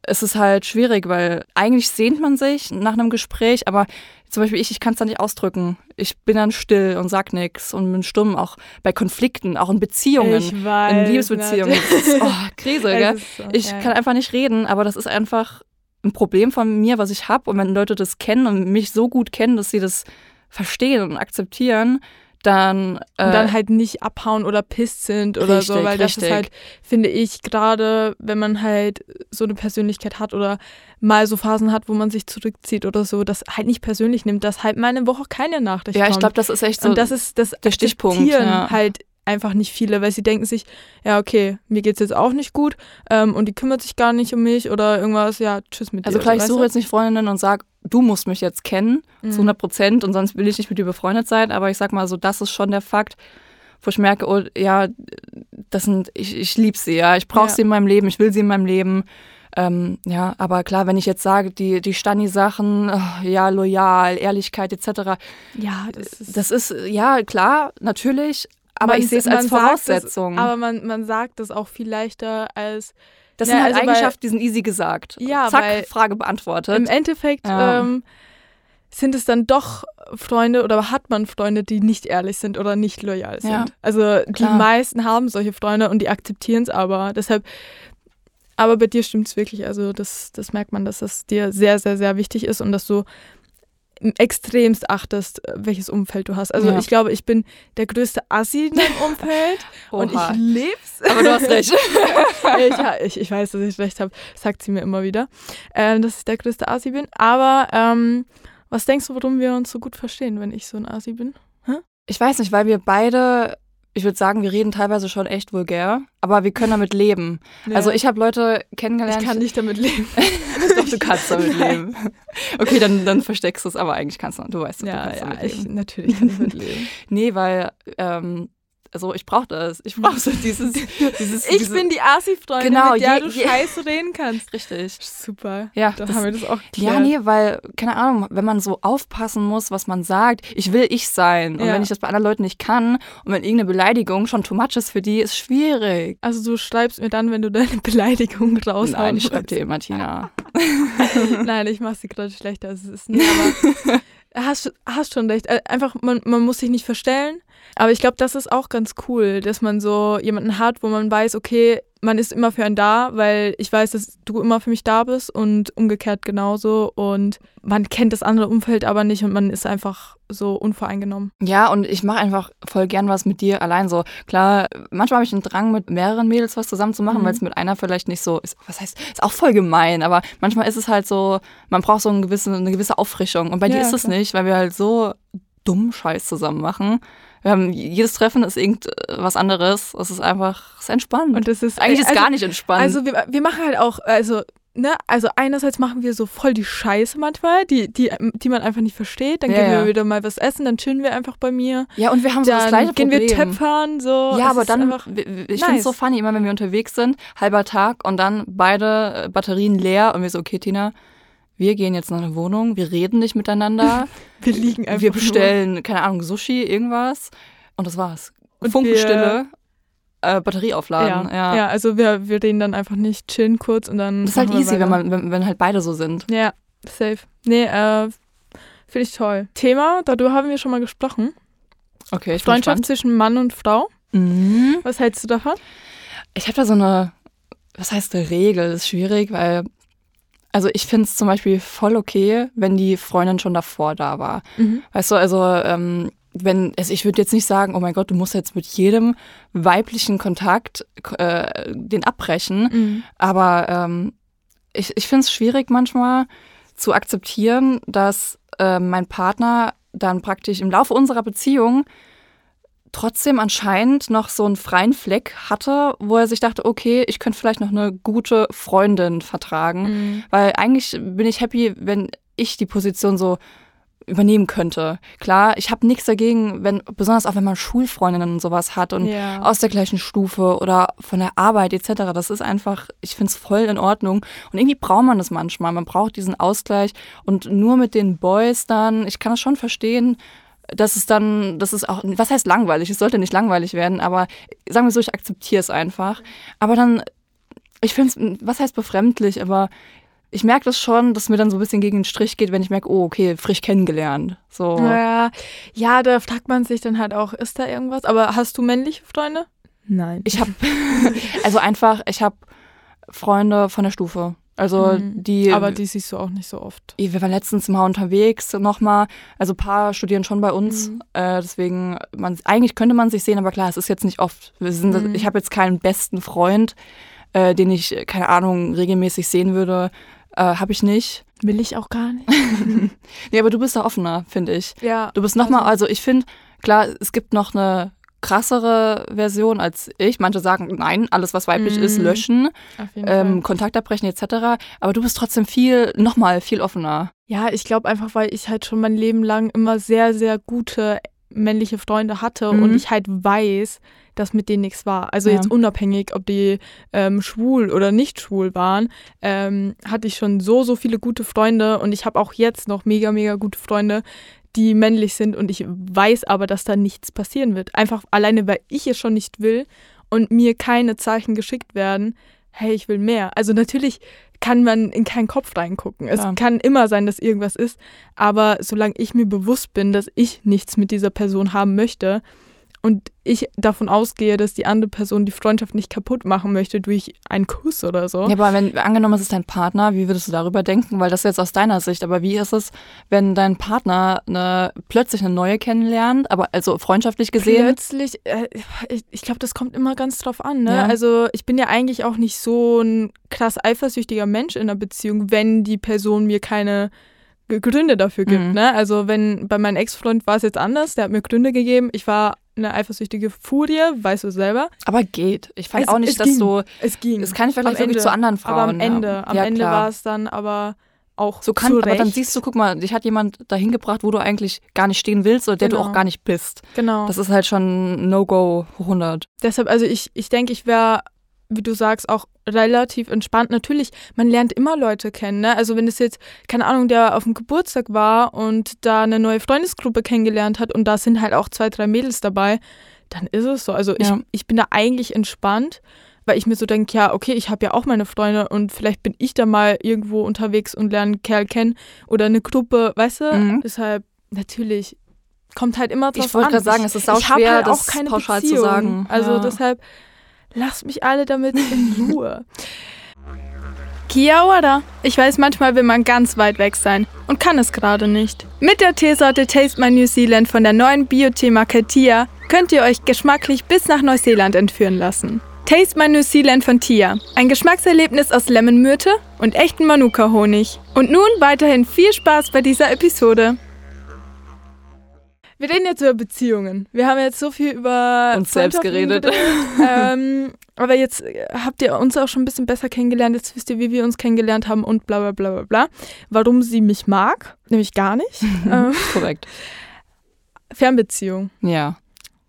es ist halt schwierig, weil eigentlich sehnt man sich nach einem Gespräch, aber zum Beispiel ich, ich kann es dann nicht ausdrücken. Ich bin dann still und sag nichts und bin stumm, auch bei Konflikten, auch in Beziehungen, weiß, in Liebesbeziehungen. Ist, oh, Krise, gell? So, ich ja. kann einfach nicht reden, aber das ist einfach ein Problem von mir, was ich habe. Und wenn Leute das kennen und mich so gut kennen, dass sie das verstehen und akzeptieren, dann. Äh, und dann halt nicht abhauen oder pisst sind oder richtig, so, weil das ist halt, finde ich, gerade wenn man halt so eine Persönlichkeit hat oder mal so Phasen hat, wo man sich zurückzieht oder so, das halt nicht persönlich nimmt, dass halt mal eine Woche keine Nachricht ja, kommt. Ja, ich glaube, das ist echt so. Und das ist das der Stichpunkt. Ja. halt einfach nicht viele, weil sie denken sich, ja, okay, mir geht's jetzt auch nicht gut ähm, und die kümmert sich gar nicht um mich oder irgendwas, ja, tschüss mit also dir. Also klar, ich suche jetzt nicht Freundinnen und sage, du musst mich jetzt kennen, mhm. zu 100 Prozent und sonst will ich nicht mit dir befreundet sein, aber ich sag mal so, das ist schon der Fakt, wo ich merke, oh ja, das sind, ich, ich liebe sie, ja, ich brauche ja. sie in meinem Leben, ich will sie in meinem Leben. Ähm, ja, aber klar, wenn ich jetzt sage, die, die Stani-Sachen, oh, ja, loyal, Ehrlichkeit etc. Ja, das ist, das ist, ja, klar, natürlich, aber man, ich sehe es als Voraussetzung. Das, aber man, man sagt das auch viel leichter als. Das ja, sind halt also Eigenschaften, die sind easy gesagt. Ja, Zack, Frage beantwortet. Im Endeffekt ja. ähm, sind es dann doch Freunde oder hat man Freunde, die nicht ehrlich sind oder nicht loyal sind. Ja, also klar. die meisten haben solche Freunde und die akzeptieren es aber. Deshalb, aber bei dir stimmt es wirklich. Also das, das merkt man, dass das dir sehr, sehr, sehr wichtig ist und dass du extremst achtest, welches Umfeld du hast. Also ja. ich glaube, ich bin der größte Assi in deinem Umfeld und ich leb's. Aber du hast recht. ich, ich, ich, weiß, dass ich recht habe, sagt sie mir immer wieder, äh, dass ich der größte Assi bin. Aber ähm, was denkst du, warum wir uns so gut verstehen, wenn ich so ein Asi bin? Hä? Ich weiß nicht, weil wir beide, ich würde sagen, wir reden teilweise schon echt vulgär, aber wir können damit leben. Ja. Also ich habe Leute kennengelernt. Ich kann nicht damit leben. Doch, du kannst damit leben. Okay, dann, dann versteckst du es, aber eigentlich kannst du, du weißt, du ja, kannst ja, damit leben. Ich, natürlich kann ich damit leben. nee, weil ähm, also ich brauche das. Ich brauche so dieses, dieses Ich diese, bin die Asi-Freundin, genau, mit der je, du je, scheiße reden kannst. Richtig. Super. Ja, da haben wir das auch geklärt. Ja, nee, weil, keine Ahnung, wenn man so aufpassen muss, was man sagt, ich will ich sein. Und ja. wenn ich das bei anderen Leuten nicht kann und wenn irgendeine Beleidigung schon too much ist für die, ist schwierig. Also du schreibst mir dann, wenn du deine Beleidigung raushauen Nein, ich schreibe dir immer, Tina. Nein, ich mache sie gerade schlechter, als es ist. Nee, aber hast, hast schon recht. Äh, einfach, man, man muss sich nicht verstellen. Aber ich glaube, das ist auch ganz cool, dass man so jemanden hat, wo man weiß, okay, man ist immer für einen da, weil ich weiß, dass du immer für mich da bist und umgekehrt genauso. Und man kennt das andere Umfeld aber nicht und man ist einfach so unvoreingenommen. Ja, und ich mache einfach voll gern was mit dir allein so. Klar, manchmal habe ich einen Drang, mit mehreren Mädels was zusammen zu machen, mhm. weil es mit einer vielleicht nicht so ist. Was heißt, ist auch voll gemein, aber manchmal ist es halt so, man braucht so eine gewisse, eine gewisse Auffrischung. Und bei ja, dir ist es nicht, weil wir halt so dumm Scheiß zusammen machen. Haben, jedes Treffen ist irgendwas anderes. Es ist einfach, es ist entspannt. Und es ist eigentlich ist also, gar nicht entspannt. Also wir, wir machen halt auch, also Ne, also einerseits machen wir so voll die Scheiße manchmal, die, die, die man einfach nicht versteht. Dann ja, gehen wir ja. wieder mal was essen, dann chillen wir einfach bei mir. Ja, und wir haben so dann das gleiche gehen Problem. wir töpfern, so. Ja, aber dann, ich nice. finde es so funny, immer wenn wir unterwegs sind, halber Tag und dann beide Batterien leer und wir so, okay, Tina, wir gehen jetzt nach einer Wohnung, wir reden nicht miteinander. wir liegen einfach Wir bestellen, nur. keine Ahnung, Sushi, irgendwas. Und das war's. Und Funkenstille. Äh, Batterie aufladen. Ja, ja. ja, also wir, wir reden dann einfach nicht, chillen kurz und dann. Das ist halt easy, wenn, man, wenn, wenn halt beide so sind. Ja, safe. Nee, äh, finde ich toll. Thema, darüber haben wir schon mal gesprochen. Okay, ich Freundschaft zwischen Mann und Frau. Mhm. Was hältst du davon? Ich habe da so eine, was heißt eine Regel? Das ist schwierig, weil also ich finde es zum Beispiel voll okay, wenn die Freundin schon davor da war. Mhm. Weißt du, also ähm, wenn, also ich würde jetzt nicht sagen, oh mein Gott, du musst jetzt mit jedem weiblichen Kontakt äh, den abbrechen. Mhm. Aber ähm, ich, ich finde es schwierig manchmal zu akzeptieren, dass äh, mein Partner dann praktisch im Laufe unserer Beziehung trotzdem anscheinend noch so einen freien Fleck hatte, wo er sich dachte, okay, ich könnte vielleicht noch eine gute Freundin vertragen. Mhm. Weil eigentlich bin ich happy, wenn ich die Position so übernehmen könnte. Klar, ich habe nichts dagegen, wenn, besonders auch wenn man Schulfreundinnen und sowas hat und ja. aus der gleichen Stufe oder von der Arbeit etc. Das ist einfach, ich finde es voll in Ordnung. Und irgendwie braucht man das manchmal. Man braucht diesen Ausgleich. Und nur mit den Boys dann, ich kann das schon verstehen, dass es dann, das ist auch, was heißt langweilig? Es sollte nicht langweilig werden, aber sagen wir so, ich akzeptiere es einfach. Aber dann, ich finde es, was heißt befremdlich, aber ich merke das schon, dass mir dann so ein bisschen gegen den Strich geht, wenn ich merke, oh, okay, frisch kennengelernt. So. Ja, ja, da fragt man sich dann halt auch, ist da irgendwas? Aber hast du männliche Freunde? Nein. Ich habe, also einfach, ich habe Freunde von der Stufe. Also mhm. die. Aber die siehst du auch nicht so oft. Wir waren letztens mal unterwegs nochmal. Also ein paar studieren schon bei uns. Mhm. Äh, deswegen, man, eigentlich könnte man sich sehen, aber klar, es ist jetzt nicht oft. Wir sind, mhm. Ich habe jetzt keinen besten Freund, äh, den ich, keine Ahnung, regelmäßig sehen würde. Äh, habe ich nicht. Will ich auch gar nicht. nee, aber du bist da offener, finde ich. Ja. Du bist nochmal, also, also ich finde, klar, es gibt noch eine krassere Version als ich. Manche sagen, nein, alles, was weiblich mm. ist, mhm. löschen, ähm, Kontakt abbrechen etc. Aber du bist trotzdem viel, nochmal viel offener. Ja, ich glaube einfach, weil ich halt schon mein Leben lang immer sehr, sehr gute männliche Freunde hatte mhm. und ich halt weiß, dass mit denen nichts war. Also ja. jetzt unabhängig, ob die ähm, schwul oder nicht schwul waren, ähm, hatte ich schon so, so viele gute Freunde und ich habe auch jetzt noch mega, mega gute Freunde, die männlich sind und ich weiß aber, dass da nichts passieren wird. Einfach alleine, weil ich es schon nicht will und mir keine Zeichen geschickt werden, hey, ich will mehr. Also natürlich kann man in keinen Kopf reingucken. Es ja. kann immer sein, dass irgendwas ist, aber solange ich mir bewusst bin, dass ich nichts mit dieser Person haben möchte, und ich davon ausgehe, dass die andere Person die Freundschaft nicht kaputt machen möchte durch einen Kuss oder so. Ja, aber wenn angenommen, es ist dein Partner, wie würdest du darüber denken? Weil das ist jetzt aus deiner Sicht, aber wie ist es, wenn dein Partner eine, plötzlich eine neue kennenlernt, aber also freundschaftlich gesehen? Plötzlich, äh, ich, ich glaube, das kommt immer ganz drauf an. Ne? Ja. Also ich bin ja eigentlich auch nicht so ein krass eifersüchtiger Mensch in einer Beziehung, wenn die Person mir keine Gründe dafür gibt. Mhm. Ne? Also wenn bei meinem Ex-Freund war es jetzt anders, der hat mir Gründe gegeben. Ich war eine eifersüchtige Furie, weißt du selber. Aber geht. Ich fand es, auch nicht, dass ging. so. Es ging. Es kann ich vielleicht wirklich zu anderen Frauen. Aber am Ende, am ja, Ende war es dann aber auch so kann, aber dann siehst du, guck mal, dich hat jemand dahin gebracht, wo du eigentlich gar nicht stehen willst oder der du auch genau. gar nicht bist. Genau. Das ist halt schon No-Go 100. Deshalb, also ich, ich denke, ich wäre wie du sagst, auch relativ entspannt. Natürlich, man lernt immer Leute kennen. Ne? Also wenn es jetzt, keine Ahnung, der auf dem Geburtstag war und da eine neue Freundesgruppe kennengelernt hat und da sind halt auch zwei, drei Mädels dabei, dann ist es so. Also ja. ich, ich bin da eigentlich entspannt, weil ich mir so denke, ja, okay, ich habe ja auch meine Freunde und vielleicht bin ich da mal irgendwo unterwegs und lerne einen Kerl kennen oder eine Gruppe, weißt du? Mhm. Deshalb, natürlich, kommt halt immer drauf ich an. Ich wollte gerade sagen, es ist auch schwer, halt das pauschal Beziehung. zu sagen. Also ja. deshalb Lasst mich alle damit in Ruhe. Kia ora. Ich weiß, manchmal will man ganz weit weg sein und kann es gerade nicht. Mit der Teesorte Taste My New Zealand von der neuen Bio-Tee-Marke Tia könnt ihr euch geschmacklich bis nach Neuseeland entführen lassen. Taste My New Zealand von Tia. Ein Geschmackserlebnis aus Lemonmyrte und echten Manuka-Honig. Und nun weiterhin viel Spaß bei dieser Episode. Wir reden jetzt über Beziehungen. Wir haben jetzt so viel über uns selbst geredet. ähm, aber jetzt äh, habt ihr uns auch schon ein bisschen besser kennengelernt. Jetzt wisst ihr, wie wir uns kennengelernt haben und bla bla bla bla bla. Warum sie mich mag, nämlich gar nicht. ähm, Korrekt. Fernbeziehung. Ja.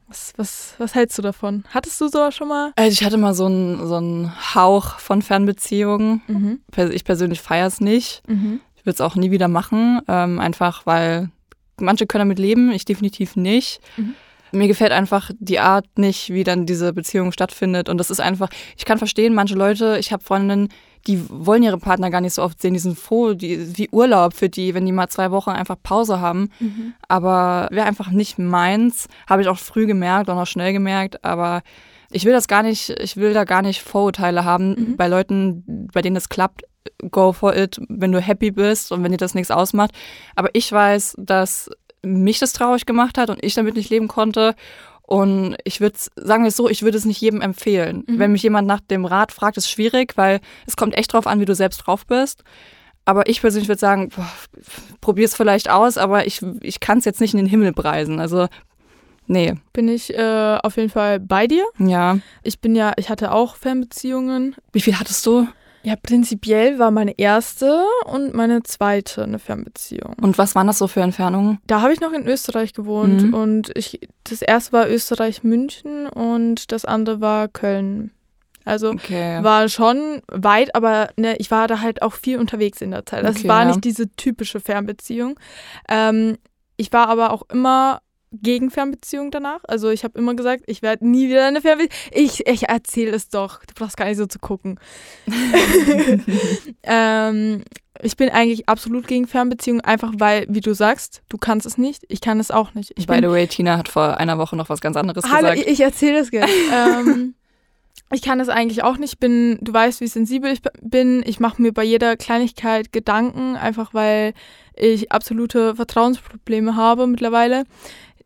Was, was, was hältst du davon? Hattest du sowas schon mal? Also ich hatte mal so einen so Hauch von Fernbeziehungen. Mhm. Ich persönlich feiere es nicht. Mhm. Ich würde es auch nie wieder machen, ähm, einfach weil manche können damit leben, ich definitiv nicht. Mhm. Mir gefällt einfach die Art nicht, wie dann diese Beziehung stattfindet. Und das ist einfach, ich kann verstehen, manche Leute, ich habe Freundinnen, die wollen ihre Partner gar nicht so oft sehen, die sind froh, die, wie Urlaub für die, wenn die mal zwei Wochen einfach Pause haben. Mhm. Aber wäre einfach nicht meins, habe ich auch früh gemerkt und auch schnell gemerkt, aber ich will das gar nicht, ich will da gar nicht Vorurteile haben mhm. bei Leuten, bei denen es klappt go for it, wenn du happy bist und wenn dir das nichts ausmacht. Aber ich weiß, dass mich das traurig gemacht hat und ich damit nicht leben konnte. Und ich würde sagen wir es so, ich würde es nicht jedem empfehlen. Mhm. Wenn mich jemand nach dem Rat fragt, ist schwierig, weil es kommt echt drauf an, wie du selbst drauf bist. Aber ich persönlich würde sagen, probier es vielleicht aus, aber ich, ich kann es jetzt nicht in den Himmel preisen. Also Nee. Bin ich äh, auf jeden Fall bei dir. Ja. Ich bin ja, ich hatte auch Fernbeziehungen. Wie viel hattest du? Ja, prinzipiell war meine erste und meine zweite eine Fernbeziehung. Und was waren das so für Entfernungen? Da habe ich noch in Österreich gewohnt mhm. und ich, das erste war Österreich-München und das andere war Köln. Also okay. war schon weit, aber ne, ich war da halt auch viel unterwegs in der Zeit. Das okay, war ja. nicht diese typische Fernbeziehung. Ähm, ich war aber auch immer gegen Fernbeziehung danach. Also ich habe immer gesagt, ich werde nie wieder eine Fernbeziehung. Ich, ich erzähle es doch. Du brauchst gar nicht so zu gucken. ähm, ich bin eigentlich absolut gegen Fernbeziehungen, einfach weil, wie du sagst, du kannst es nicht. Ich kann es auch nicht. Ich By the way, Tina hat vor einer Woche noch was ganz anderes Hallo, gesagt. Ich, ich erzähle es gerne. ähm, ich kann es eigentlich auch nicht. Bin, du weißt, wie sensibel ich bin. Ich mache mir bei jeder Kleinigkeit Gedanken, einfach weil ich absolute Vertrauensprobleme habe mittlerweile.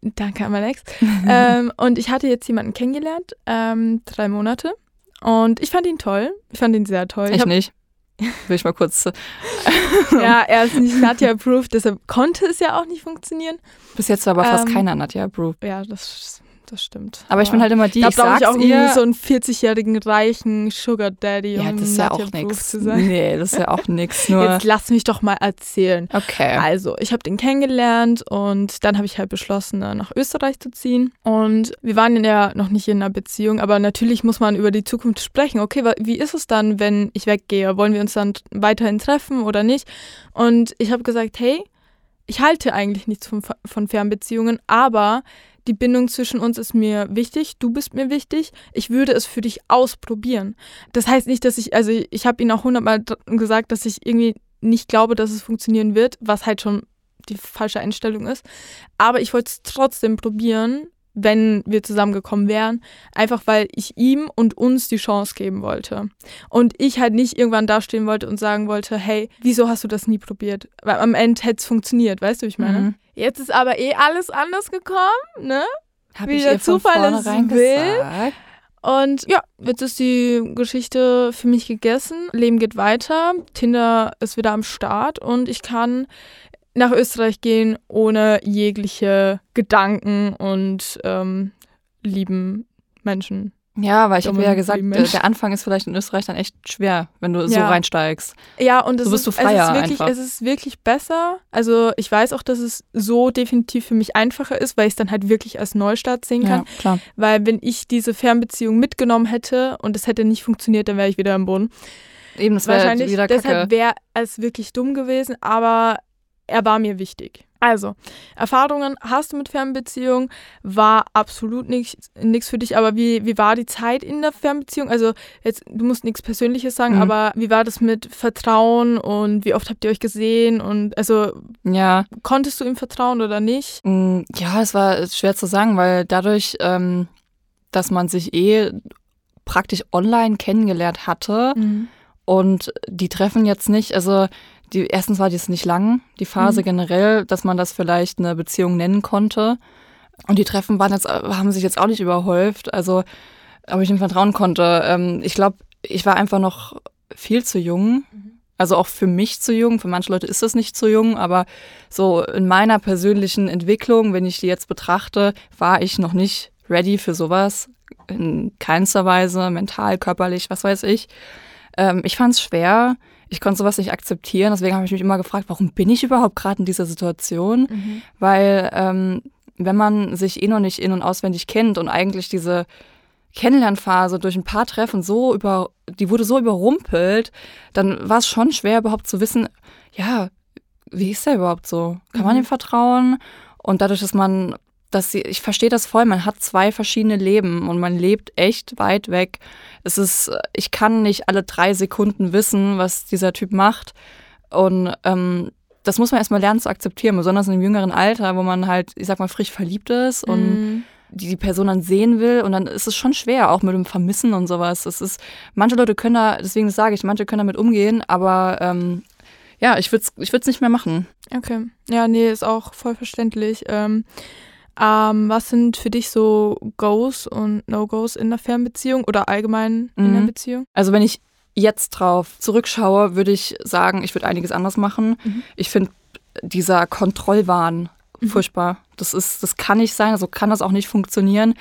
Danke an Alex. ähm, und ich hatte jetzt jemanden kennengelernt, ähm, drei Monate. Und ich fand ihn toll. Ich fand ihn sehr toll. Ich, ich nicht. Will ich mal kurz. ja, er ist nicht Nadja-approved, deshalb konnte es ja auch nicht funktionieren. Bis jetzt war aber fast ähm, keiner Nadja-approved. Ja, das, das stimmt. Aber, ich bin halt immer die, da ich sag's ich auch ihr. so einen 40-jährigen reichen Sugar Daddy, ja, das ist ja auch nichts. Nee, das ist ja auch nichts. Jetzt lass mich doch mal erzählen. Okay. Also, ich habe den kennengelernt und dann habe ich halt beschlossen, nach Österreich zu ziehen. Und wir waren ja noch nicht in einer Beziehung, aber natürlich muss man über die Zukunft sprechen. Okay, wie ist es dann, wenn ich weggehe? Wollen wir uns dann weiterhin treffen oder nicht? Und ich habe gesagt, hey, ich halte eigentlich nichts von, von Fernbeziehungen, aber die Bindung zwischen uns ist mir wichtig, du bist mir wichtig, ich würde es für dich ausprobieren. Das heißt nicht, dass ich, also ich habe ihnen auch hundertmal gesagt, dass ich irgendwie nicht glaube, dass es funktionieren wird, was halt schon die falsche Einstellung ist. Aber ich wollte es trotzdem probieren, wenn wir zusammengekommen wären, einfach weil ich ihm und uns die Chance geben wollte. Und ich halt nicht irgendwann dastehen wollte und sagen wollte, hey, wieso hast du das nie probiert? Weil am Ende hätte es funktioniert, weißt du, wie ich meine? Mhm. Jetzt ist aber eh alles anders gekommen, ne? Hab wie ich der Zufall es will. Gesagt. Und ja, jetzt ist die Geschichte für mich gegessen. Leben geht weiter. Tinder ist wieder am Start und ich kann nach Österreich gehen ohne jegliche Gedanken und ähm, lieben Menschen. Ja, weil ich habe ja gesagt, der Anfang ist vielleicht in Österreich dann echt schwer, wenn du ja. so reinsteigst. Ja, und es, so bist ist, du freier es, ist wirklich, einfach. es ist wirklich besser. Also ich weiß auch, dass es so definitiv für mich einfacher ist, weil ich es dann halt wirklich als Neustart sehen kann. Ja, klar. Weil wenn ich diese Fernbeziehung mitgenommen hätte und es hätte nicht funktioniert, dann wäre ich wieder im Boden. Eben, das wäre wieder Kacke. Deshalb wäre es wirklich dumm gewesen, aber er war mir wichtig. Also, Erfahrungen hast du mit Fernbeziehung, war absolut nichts für dich, aber wie, wie war die Zeit in der Fernbeziehung? Also, jetzt, du musst nichts Persönliches sagen, mhm. aber wie war das mit Vertrauen und wie oft habt ihr euch gesehen? Und also, ja. konntest du ihm vertrauen oder nicht? Mm, ja, es war schwer zu sagen, weil dadurch, ähm, dass man sich eh praktisch online kennengelernt hatte mhm. und die treffen jetzt nicht, also die, erstens war dies nicht lang, die Phase mhm. generell, dass man das vielleicht eine Beziehung nennen konnte. Und die Treffen waren jetzt, haben sich jetzt auch nicht überhäuft. Also, ob ich ihm vertrauen konnte. Ähm, ich glaube, ich war einfach noch viel zu jung. Mhm. Also auch für mich zu jung. Für manche Leute ist das nicht zu jung, aber so in meiner persönlichen Entwicklung, wenn ich die jetzt betrachte, war ich noch nicht ready für sowas. In keinster Weise, mental, körperlich, was weiß ich. Ähm, ich fand es schwer ich konnte sowas nicht akzeptieren. Deswegen habe ich mich immer gefragt, warum bin ich überhaupt gerade in dieser Situation? Mhm. Weil ähm, wenn man sich eh noch nicht in- und auswendig kennt und eigentlich diese Kennenlernphase durch ein paar Treffen so über, die wurde so überrumpelt, dann war es schon schwer überhaupt zu wissen, ja, wie ist der überhaupt so? Kann man mhm. ihm vertrauen? Und dadurch, dass man dass sie, ich verstehe das voll, man hat zwei verschiedene Leben und man lebt echt weit weg. Es ist, ich kann nicht alle drei Sekunden wissen, was dieser Typ macht. Und ähm, das muss man erstmal lernen zu akzeptieren, besonders in einem jüngeren Alter, wo man halt, ich sag mal, frisch verliebt ist und mhm. die, die Person dann sehen will. Und dann ist es schon schwer, auch mit dem Vermissen und sowas. Es ist, manche Leute können da, deswegen sage ich, manche können damit umgehen, aber ähm, ja, ich würde es ich nicht mehr machen. Okay. Ja, nee, ist auch voll verständlich. Ähm, ähm, was sind für dich so Goes und No-Goes in der Fernbeziehung oder allgemein mhm. in der Beziehung? Also wenn ich jetzt drauf zurückschaue, würde ich sagen, ich würde einiges anders machen. Mhm. Ich finde dieser Kontrollwahn mhm. furchtbar. Das ist, das kann nicht sein, so kann das auch nicht funktionieren.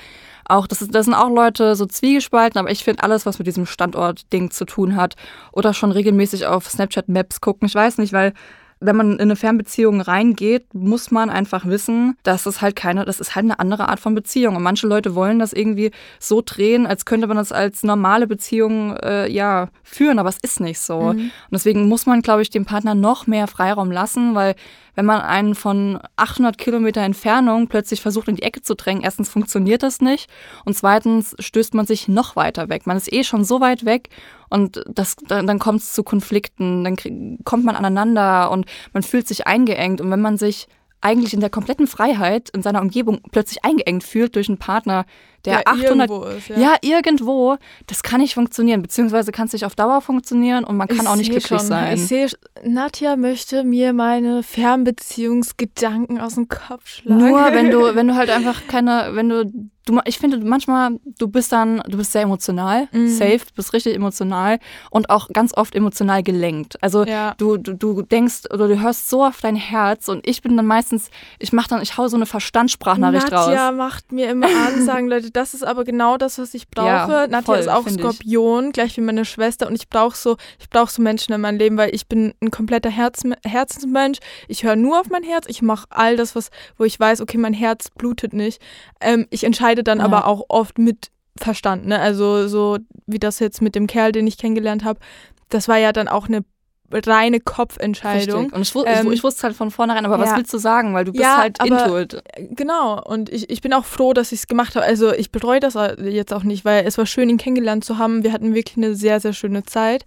Auch das, ist, das sind auch Leute so zwiegespalten, aber ich finde alles, was mit diesem Standort-Ding zu tun hat oder schon regelmäßig auf Snapchat Maps gucken. Ich weiß nicht, weil wenn man in eine Fernbeziehung reingeht, muss man einfach wissen, dass es halt keine, das ist halt eine andere Art von Beziehung. Und manche Leute wollen das irgendwie so drehen, als könnte man das als normale Beziehung äh, ja führen, aber es ist nicht so. Mhm. Und deswegen muss man, glaube ich, dem Partner noch mehr Freiraum lassen, weil wenn man einen von 800 Kilometer Entfernung plötzlich versucht, in die Ecke zu drängen, erstens funktioniert das nicht und zweitens stößt man sich noch weiter weg. Man ist eh schon so weit weg und das, dann, dann kommt es zu Konflikten, dann krieg, kommt man aneinander und man fühlt sich eingeengt. Und wenn man sich eigentlich in der kompletten Freiheit in seiner Umgebung plötzlich eingeengt fühlt durch einen Partner, der ja, 800 irgendwo ist, ja. ja. irgendwo, das kann nicht funktionieren, beziehungsweise kann es nicht auf Dauer funktionieren und man kann ich auch nicht glücklich schon. sein. Ich sehe, Nadja möchte mir meine Fernbeziehungsgedanken aus dem Kopf schlagen. Nur wenn du, wenn du halt einfach keine, wenn du du, ich finde manchmal, du bist dann, du bist sehr emotional, mhm. safe, bist richtig emotional und auch ganz oft emotional gelenkt. Also ja. du, du, du denkst oder du hörst so auf dein Herz und ich bin dann meistens, ich mache dann, ich hau so eine Verstandssprachnachricht Nadja raus. Nadja macht mir immer Ansagen, Leute, das ist aber genau das, was ich brauche. Ja, Nadja voll, ist auch Skorpion, ich. gleich wie meine Schwester und ich brauche so, ich brauche so Menschen in meinem Leben, weil ich bin ein kompletter Herz, Herzensmensch. Ich höre nur auf mein Herz, ich mache all das, was, wo ich weiß, okay, mein Herz blutet nicht. Ähm, ich entscheide entscheide dann ja. aber auch oft mit Verstand. Ne? Also so wie das jetzt mit dem Kerl, den ich kennengelernt habe, das war ja dann auch eine reine Kopfentscheidung. Richtig. Und ich, ähm, ich, wusste halt von vornherein, aber ja. was willst du sagen? Weil du bist ja, halt into it. Genau. Und ich, ich bin auch froh, dass ich es gemacht habe. Also ich bereue das jetzt auch nicht, weil es war schön, ihn kennengelernt zu haben. Wir hatten wirklich eine sehr, sehr schöne Zeit.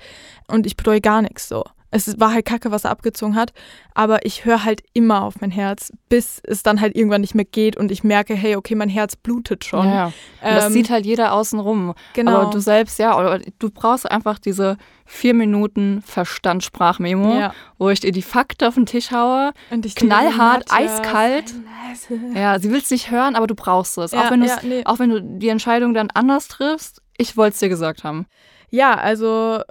Und ich bereue gar nichts so es war halt kacke, was er abgezogen hat, aber ich höre halt immer auf mein Herz, bis es dann halt irgendwann nicht mehr geht und ich merke, hey, okay, mein Herz blutet schon. Ja, ähm, das sieht halt jeder außen rum. Genau. Aber du selbst, ja, oder du brauchst einfach diese vier Minuten Verstandssprachmemo, ja. wo ich dir die Fakten auf den Tisch haue, knallhart, eiskalt. Ja, sie will es nicht hören, aber du brauchst es. Ja, auch, wenn ja, nee. auch wenn du die Entscheidung dann anders triffst, ich wollte es dir gesagt haben. Ja, also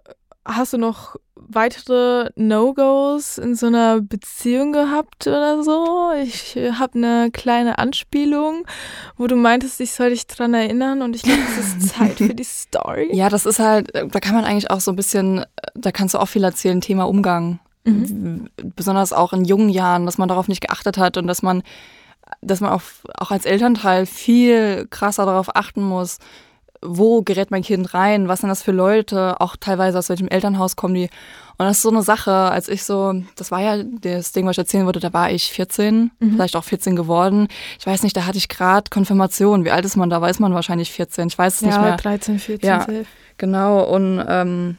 hast du noch weitere No-Gos in so einer Beziehung gehabt oder so? Ich habe eine kleine Anspielung, wo du meintest, ich soll dich dran erinnern und ich glaube, es ist Zeit für die Story. Ja, das ist halt, da kann man eigentlich auch so ein bisschen, da kannst du auch viel erzählen, Thema Umgang. Mhm. Besonders auch in jungen Jahren, dass man darauf nicht geachtet hat und dass man, dass man auch, auch als Elternteil viel krasser darauf achten muss, wo gerät mein Kind rein, was sind das für Leute, auch teilweise aus welchem Elternhaus kommen die. Und das ist so eine Sache, als ich so, das war ja das Ding, was ich erzählen wollte, da war ich 14, mhm. vielleicht auch 14 geworden. Ich weiß nicht, da hatte ich gerade Konfirmation. Wie alt ist man da? Weiß man wahrscheinlich 14. Ich weiß es ja, nicht mehr. 13, 14. Ja, genau. Und ähm,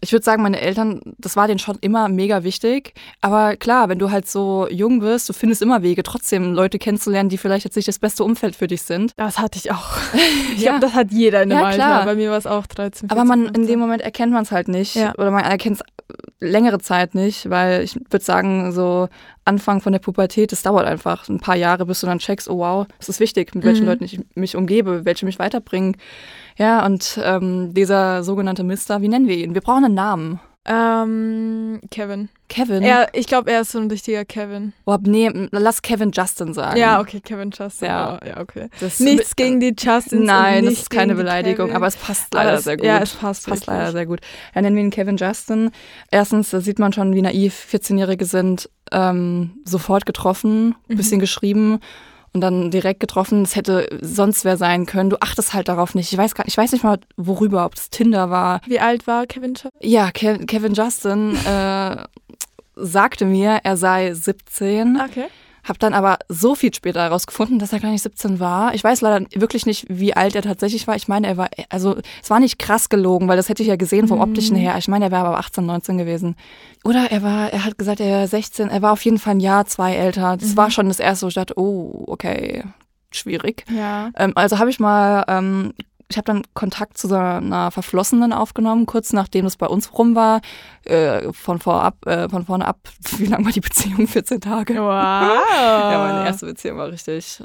ich würde sagen, meine Eltern, das war denen schon immer mega wichtig. Aber klar, wenn du halt so jung bist, du findest immer Wege, trotzdem Leute kennenzulernen, die vielleicht jetzt nicht das beste Umfeld für dich sind. Das hatte ich auch. Ich ja. glaube, das hat jeder in dem ja, Alter. Bei mir war es auch 13, 14, Aber man, in dem Moment erkennt man es halt nicht. Ja. Oder man erkennt es längere Zeit nicht, weil ich würde sagen, so Anfang von der Pubertät, das dauert einfach ein paar Jahre, bis du dann checkst, oh wow, es ist wichtig, mit welchen mhm. Leuten ich mich umgebe, welche mich weiterbringen. Ja, und ähm, dieser sogenannte Mister, wie nennen wir ihn? Wir brauchen einen Namen. Ähm, Kevin. Kevin? Er, ich glaube, er ist so ein richtiger Kevin. Oh, nee, lass Kevin Justin sagen. Ja, okay, Kevin Justin. Ja, ja okay. Das Nichts mit, gegen die Justins. Nein, das ist keine Beleidigung, aber es passt leider es, sehr gut. Ja, es passt, passt leider sehr gut. Ja, nennen wir ihn Kevin Justin. Erstens, da sieht man schon, wie naiv 14-Jährige sind. Ähm, sofort getroffen, mhm. bisschen geschrieben und dann direkt getroffen. Es hätte sonst wer sein können. Du achtest halt darauf nicht. Ich weiß gar, ich weiß nicht mal worüber, ob es Tinder war. Wie alt war Kevin Justin? Ja, Ke Kevin Justin äh, sagte mir, er sei 17. Okay. Hab dann aber so viel später herausgefunden, dass er gar nicht 17 war. Ich weiß leider wirklich nicht, wie alt er tatsächlich war. Ich meine, er war, also es war nicht krass gelogen, weil das hätte ich ja gesehen vom optischen mhm. her. Ich meine, er wäre aber 18, 19 gewesen. Oder er war, er hat gesagt, er wäre 16. Er war auf jeden Fall ein Jahr, zwei älter. Das mhm. war schon das erste, wo ich dachte, oh, okay, schwierig. Ja. Ähm, also habe ich mal ähm, ich habe dann Kontakt zu so einer Verflossenen aufgenommen, kurz nachdem es bei uns rum war. Äh, von vorab, äh, von vorne ab, wie lang war die Beziehung? 14 Tage. Wow. ja, meine erste Beziehung war richtig.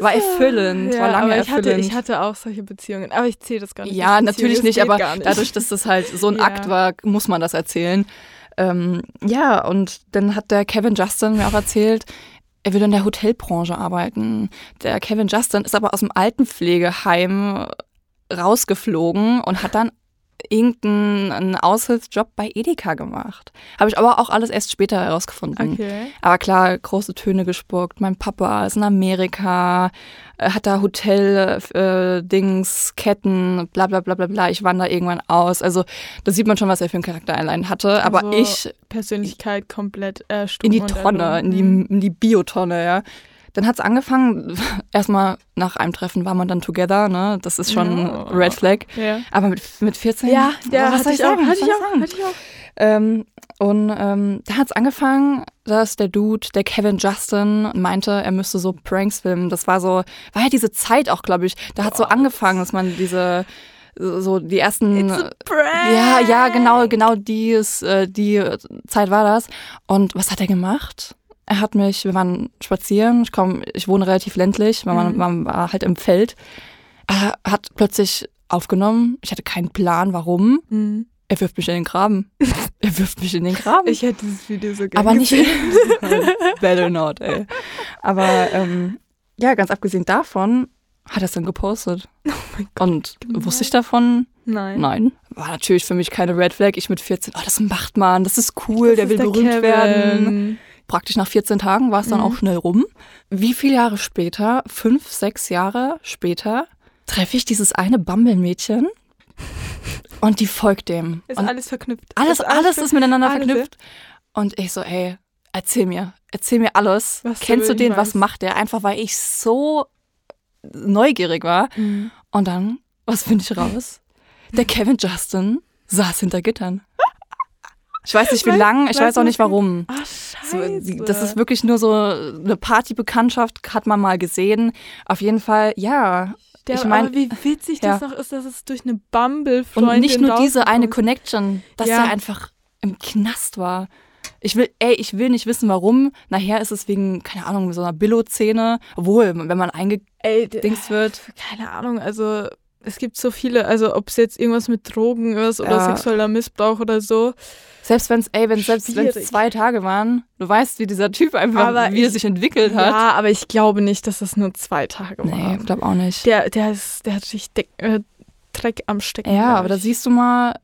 war erfüllend, ja, war lange ich erfüllend. Hatte, ich hatte auch solche Beziehungen, aber ich zähle das gar nicht. Ja, natürlich nicht, aber nicht. dadurch, dass das halt so ein ja. Akt war, muss man das erzählen. Ähm, ja, und dann hat der Kevin Justin mir auch erzählt, er würde in der Hotelbranche arbeiten. Der Kevin Justin ist aber aus dem Altenpflegeheim rausgeflogen und hat dann irgendeinen Aushilfsjob bei Edeka gemacht. Habe ich aber auch alles erst später herausgefunden. Okay. Aber klar, große Töne gespuckt. Mein Papa ist in Amerika, äh, hat da Hotel-Dings, äh, Ketten, bla bla bla bla bla. Ich wandere irgendwann aus. Also da sieht man schon, was er für einen Charakter allein hatte. Aber also ich. Persönlichkeit komplett äh, In die Tonne, in die, in die Biotonne, ja. Dann hat es angefangen, erstmal nach einem Treffen war man dann together, ne? Das ist schon ja. Red Flag. Ja. Aber mit, mit 14, ja, ja, was soll ich sagen? Hatte ich auch, hatte ich auch. Ähm, Und ähm, da hat es angefangen, dass der Dude, der Kevin Justin, meinte, er müsste so Pranks filmen. Das war so, war ja diese Zeit auch, glaube ich. Da hat so angefangen, dass man diese so die ersten ja ja genau genau die äh, die Zeit war das und was hat er gemacht er hat mich wir waren spazieren ich komme ich wohne relativ ländlich man, mhm. man war halt im Feld er hat plötzlich aufgenommen ich hatte keinen Plan warum mhm. Er wirft mich in den Graben. er wirft mich in den Graben. Ich hätte dieses Video so gerne Aber nicht. Better not, ey. Aber ähm, ja, ganz abgesehen davon hat er es dann gepostet. Oh mein Gott. Und genau. wusste ich davon? Nein. Nein. War natürlich für mich keine Red Flag. Ich mit 14, oh, das macht man, das ist cool, das der will der berühmt Kevin. werden. Praktisch nach 14 Tagen war es dann mhm. auch schnell rum. Wie viele Jahre später, fünf, sechs Jahre später, treffe ich dieses eine Bumble-Mädchen und die folgt dem. Ist und alles verknüpft. Alles, ist alles, alles ist miteinander alles verknüpft. Und ich so, ey, erzähl mir, erzähl mir alles. Was Kennst du den, was macht der? Einfach weil ich so neugierig war. Mhm. Und dann, was finde ich raus? Der Kevin Justin saß hinter Gittern. Ich weiß nicht wie lang, ich weiß auch nicht warum. Ach, scheiße. das ist wirklich nur so eine Partybekanntschaft, hat man mal gesehen. Auf jeden Fall, ja, der, ich meine, wie witzig ja. das noch ist, dass es durch eine Bumble-Freundin Und nicht nur diese eine Connection, dass ja. er einfach im Knast war. Ich will, ey, ich will nicht wissen, warum. Nachher ist es wegen, keine Ahnung, so einer Billo-Szene. Obwohl, wenn man eingedingst wird. Keine Ahnung, also es gibt so viele, also ob es jetzt irgendwas mit Drogen ist oder ja. sexueller Missbrauch oder so. Selbst wenn es, ey, wenn selbst wenn es zwei Tage waren, du weißt, wie dieser Typ einfach, aber wie er sich entwickelt hat. Ja, aber ich glaube nicht, dass das nur zwei Tage waren. Nee, ich glaube auch nicht. Der, der, ist, der hat sich Deck, äh, Dreck am Stecken. Ja, aber da siehst du mal,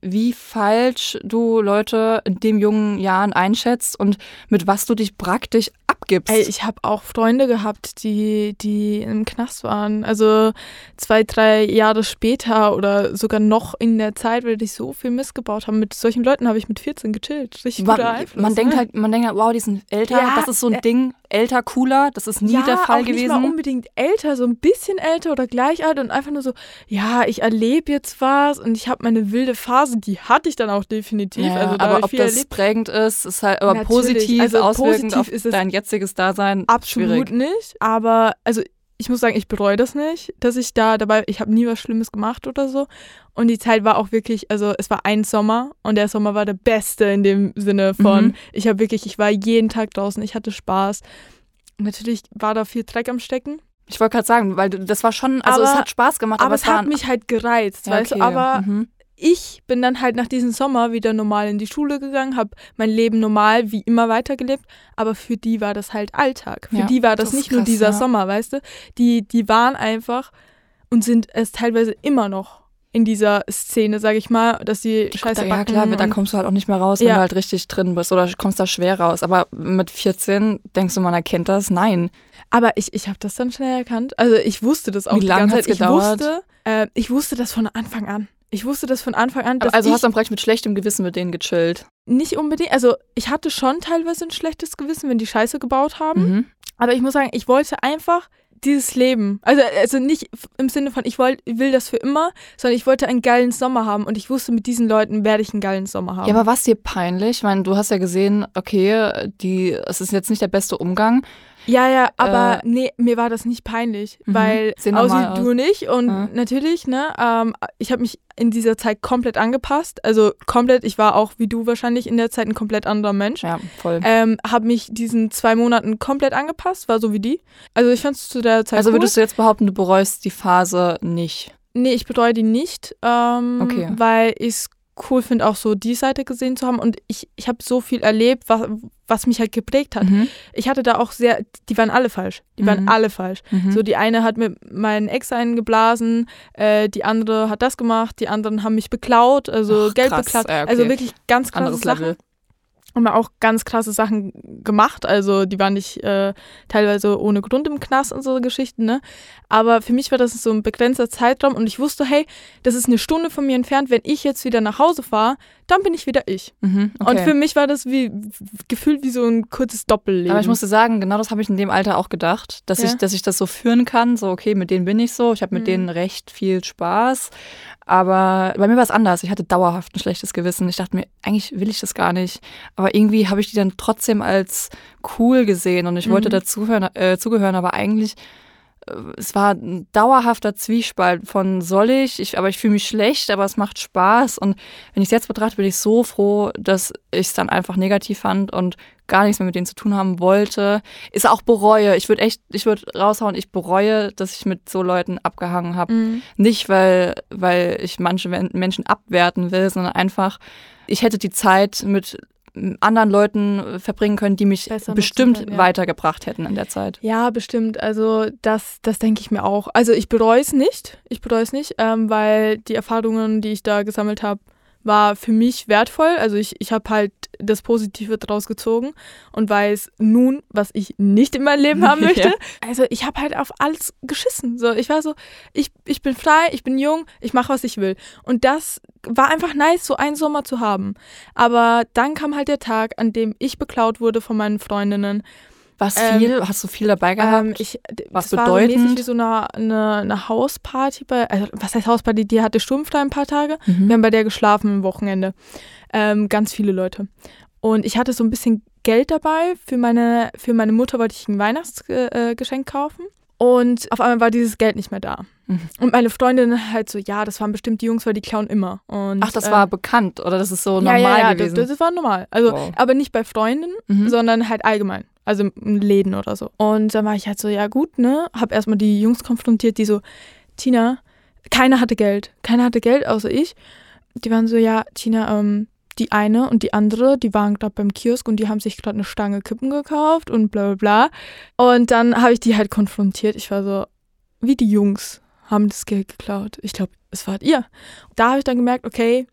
wie falsch du Leute in dem jungen Jahren einschätzt und mit was du dich praktisch abgibst. Ey, ich habe auch Freunde gehabt, die, die im Knast waren. Also zwei, drei Jahre später oder sogar noch in der Zeit, weil die so viel missgebaut haben. Mit solchen Leuten habe ich mit 14 gechillt. Richtig man, guter Einfluss. Man denkt halt, man denkt halt, wow, die sind älter, ja, das ist so ein äh, Ding, älter, cooler, das ist nie ja, der Fall auch gewesen. Nicht mal unbedingt älter, so ein bisschen älter oder gleich alt und einfach nur so, ja, ich erlebe jetzt was und ich habe meine wilde Phase, die hatte ich dann auch definitiv. Ja, also, aber ob das erlebt. prägend ist, ist halt aber Natürlich. positiv also auswirkend positiv auf ist dein jetziges Dasein. Absolut schwierig. nicht, aber also ich muss sagen, ich bereue das nicht, dass ich da dabei, ich habe nie was Schlimmes gemacht oder so. Und die Zeit war auch wirklich, also es war ein Sommer und der Sommer war der beste in dem Sinne von, mhm. ich habe wirklich, ich war jeden Tag draußen, ich hatte Spaß. Natürlich war da viel Dreck am Stecken. Ich wollte gerade sagen, weil das war schon, also aber, es hat Spaß gemacht, aber, aber es, hat mich halt gereizt, ja, weißt okay. du, aber mhm ich bin dann halt nach diesem Sommer wieder normal in die Schule gegangen, habe mein Leben normal wie immer weitergelebt, aber für die war das halt Alltag. Für ja, die war das, das nicht krass, nur dieser ja. Sommer, weißt du? Die, die waren einfach und sind es teilweise immer noch in dieser Szene, sag ich mal, dass sie scheiße Ja, klar, da kommst du halt auch nicht mehr raus, wenn ja. du halt richtig drin bist oder kommst da schwer raus. Aber mit 14 denkst du, man erkennt das? Nein. Aber ich, ich habe das dann schnell erkannt. Also ich wusste das auch Wie lange hat es gedauert? Ich wusste, äh, ich wusste das von Anfang an. Ich wusste das von Anfang an. also hast du dann praktisch mit schlechtem Gewissen mit denen gechillt? Nicht unbedingt. Also ich hatte schon teilweise ein schlechtes Gewissen, wenn die Scheiße gebaut haben. Mhm. Aber ich muss sagen, ich wollte einfach dieses Leben. Also, also nicht im Sinne von, ich wollt, will das für immer, sondern ich wollte einen geilen Sommer haben und ich wusste, mit diesen Leuten werde ich einen geilen Sommer haben. Ja, aber was dir peinlich? Ich meine, du hast ja gesehen, okay, die, es ist jetzt nicht der beste Umgang. Ja, ja, aber äh, nee, mir war das nicht peinlich, mhm. weil außer du nicht und ja. natürlich, ne, ähm, ich habe mich in dieser Zeit komplett angepasst, also komplett, ich war auch wie du wahrscheinlich in der Zeit ein komplett anderer Mensch. Ja, voll. Ähm, habe mich diesen zwei Monaten komplett angepasst, war so wie die. Also ich fand es zu der Zeit Also cool. würdest du jetzt behaupten, du bereust die Phase nicht? Nee, ich bereue die nicht, ähm, okay. weil ich es cool finde, auch so die Seite gesehen zu haben. Und ich, ich habe so viel erlebt, was, was mich halt geprägt hat. Mhm. Ich hatte da auch sehr, die waren alle falsch. Die mhm. waren alle falsch. Mhm. So, die eine hat mit meinen Ex eingeblasen, äh, die andere hat das gemacht, die anderen haben mich beklaut, also Ach, Geld krass. beklaut. Ja, okay. Also wirklich ganz krasse Sachen. Level haben auch ganz krasse Sachen gemacht. Also die waren nicht äh, teilweise ohne Grund im Knast und so Geschichten, ne? Aber für mich war das so ein begrenzter Zeitraum und ich wusste, hey, das ist eine Stunde von mir entfernt. Wenn ich jetzt wieder nach Hause fahre, dann bin ich wieder ich. Mhm, okay. Und für mich war das wie gefühlt wie so ein kurzes Doppelleben. Aber ich musste sagen, genau das habe ich in dem Alter auch gedacht, dass ja. ich, dass ich das so führen kann. So, okay, mit denen bin ich so. Ich habe mit mhm. denen recht viel Spaß. Aber bei mir war es anders. Ich hatte dauerhaft ein schlechtes Gewissen. Ich dachte mir, eigentlich will ich das gar nicht. Aber irgendwie habe ich die dann trotzdem als cool gesehen und ich mhm. wollte dazuhören, äh, zugehören. Aber eigentlich es war ein dauerhafter Zwiespalt von soll ich, ich aber ich fühle mich schlecht, aber es macht Spaß. Und wenn ich es jetzt betrachte, bin ich so froh, dass ich es dann einfach negativ fand und gar nichts mehr mit denen zu tun haben wollte. Ist auch bereue. Ich würde echt, ich würde raushauen, ich bereue, dass ich mit so Leuten abgehangen habe. Mhm. Nicht, weil, weil ich manche Menschen abwerten will, sondern einfach, ich hätte die Zeit mit anderen Leuten verbringen können, die mich Besser bestimmt können, ja. weitergebracht hätten in der Zeit. Ja, bestimmt. Also das, das denke ich mir auch. Also ich bereue es nicht. Ich bereue es nicht, ähm, weil die Erfahrungen, die ich da gesammelt habe, war für mich wertvoll. Also ich, ich habe halt das Positive draus gezogen und weiß nun, was ich nicht in meinem Leben haben möchte. Ja. Also ich habe halt auf alles geschissen. So, ich war so, ich, ich bin frei, ich bin jung, ich mache, was ich will. Und das war einfach nice, so einen Sommer zu haben. Aber dann kam halt der Tag, an dem ich beklaut wurde von meinen Freundinnen. Was ähm, viel? Hast du viel dabei gehabt? Ähm, ich, was das bedeutend? War so wie so eine, eine, eine Hausparty bei, also was heißt Hausparty? Die hatte sturmfrei ein paar Tage. Mhm. Wir haben bei der geschlafen am Wochenende. Ähm, ganz viele Leute. Und ich hatte so ein bisschen Geld dabei. Für meine, für meine Mutter wollte ich ein Weihnachtsgeschenk äh, kaufen. Und auf einmal war dieses Geld nicht mehr da. Mhm. Und meine Freundin halt so, ja, das waren bestimmt die Jungs, weil die klauen immer. Und, Ach, das äh, war bekannt oder das ist so normal ja, ja, ja, gewesen? Das, das war normal. Also, wow. aber nicht bei Freunden, mhm. sondern halt allgemein. Also in Läden oder so. Und dann war ich halt so, ja gut, ne? Hab erstmal die Jungs konfrontiert, die so, Tina, keiner hatte Geld. Keiner hatte Geld, außer ich. Die waren so, ja, Tina, ähm, die eine und die andere, die waren gerade beim Kiosk und die haben sich gerade eine Stange Kippen gekauft und bla bla bla. Und dann habe ich die halt konfrontiert. Ich war so, wie die Jungs haben das Geld geklaut. Ich glaube, es wart ihr. Da habe ich dann gemerkt, okay,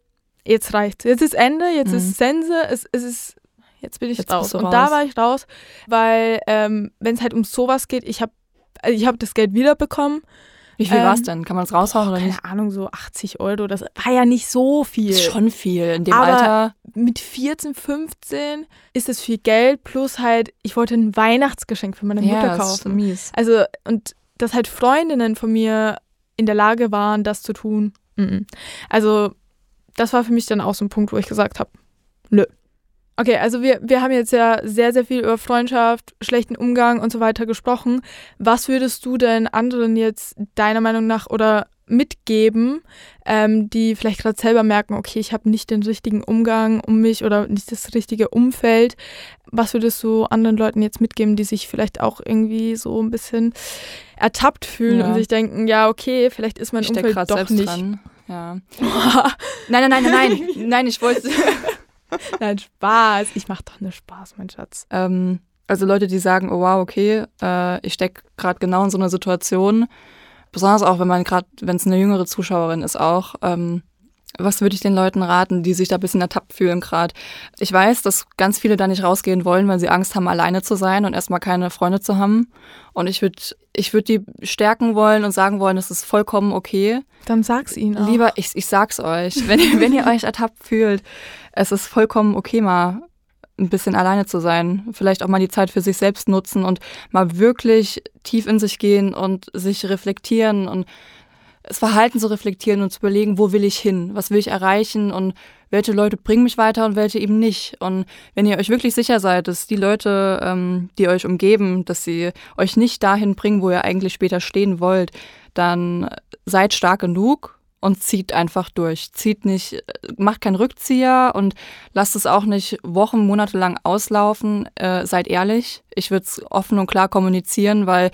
jetzt reicht's. Jetzt ist Ende, jetzt mhm. ist Sense, es, es ist jetzt bin ich jetzt raus. Und raus. da war ich raus, weil ähm, wenn es halt um sowas geht, ich habe also ich hab das Geld wiederbekommen. Wie viel ähm, war es denn? Kann man es raushauen boah, oder nicht? Keine Ahnung, so 80 Euro. Das war ja nicht so viel. Das ist schon viel in dem Aber Alter. Mit 14, 15 ist es viel Geld. Plus halt, ich wollte ein Weihnachtsgeschenk für meine Mutter ja, kaufen. Ist mies. Also, und dass halt Freundinnen von mir in der Lage waren, das zu tun. Also, das war für mich dann auch so ein Punkt, wo ich gesagt habe, nö. Okay, also wir, wir haben jetzt ja sehr, sehr viel über Freundschaft, schlechten Umgang und so weiter gesprochen. Was würdest du denn anderen jetzt deiner Meinung nach oder mitgeben, ähm, die vielleicht gerade selber merken, okay, ich habe nicht den richtigen Umgang um mich oder nicht das richtige Umfeld. Was würdest du anderen Leuten jetzt mitgeben, die sich vielleicht auch irgendwie so ein bisschen ertappt fühlen ja. und sich denken, ja, okay, vielleicht ist mein ich Umfeld doch nicht. Dran. Ja. nein, nein, nein, nein, nein, nein, ich wollte Nein, Spaß. Ich mache doch nur Spaß, mein Schatz. Ähm, also Leute, die sagen, oh wow, okay, äh, ich stecke gerade genau in so einer Situation. Besonders auch, wenn man gerade, wenn es eine jüngere Zuschauerin ist auch. Ähm, was würde ich den Leuten raten, die sich da ein bisschen ertappt fühlen gerade? Ich weiß, dass ganz viele da nicht rausgehen wollen, weil sie Angst haben, alleine zu sein und erstmal keine Freunde zu haben. Und ich würde ich würd die stärken wollen und sagen wollen, es ist vollkommen okay. Dann sag's ihnen auch. Lieber, ich, ich sag's euch, wenn, wenn ihr euch ertappt fühlt, es ist vollkommen okay, mal ein bisschen alleine zu sein. Vielleicht auch mal die Zeit für sich selbst nutzen und mal wirklich tief in sich gehen und sich reflektieren und das Verhalten zu reflektieren und zu überlegen, wo will ich hin, was will ich erreichen und welche Leute bringen mich weiter und welche eben nicht. Und wenn ihr euch wirklich sicher seid, dass die Leute, ähm, die euch umgeben, dass sie euch nicht dahin bringen, wo ihr eigentlich später stehen wollt, dann seid stark genug und zieht einfach durch. Zieht nicht, macht keinen Rückzieher und lasst es auch nicht Wochen, Monate lang auslaufen. Äh, seid ehrlich. Ich würde es offen und klar kommunizieren, weil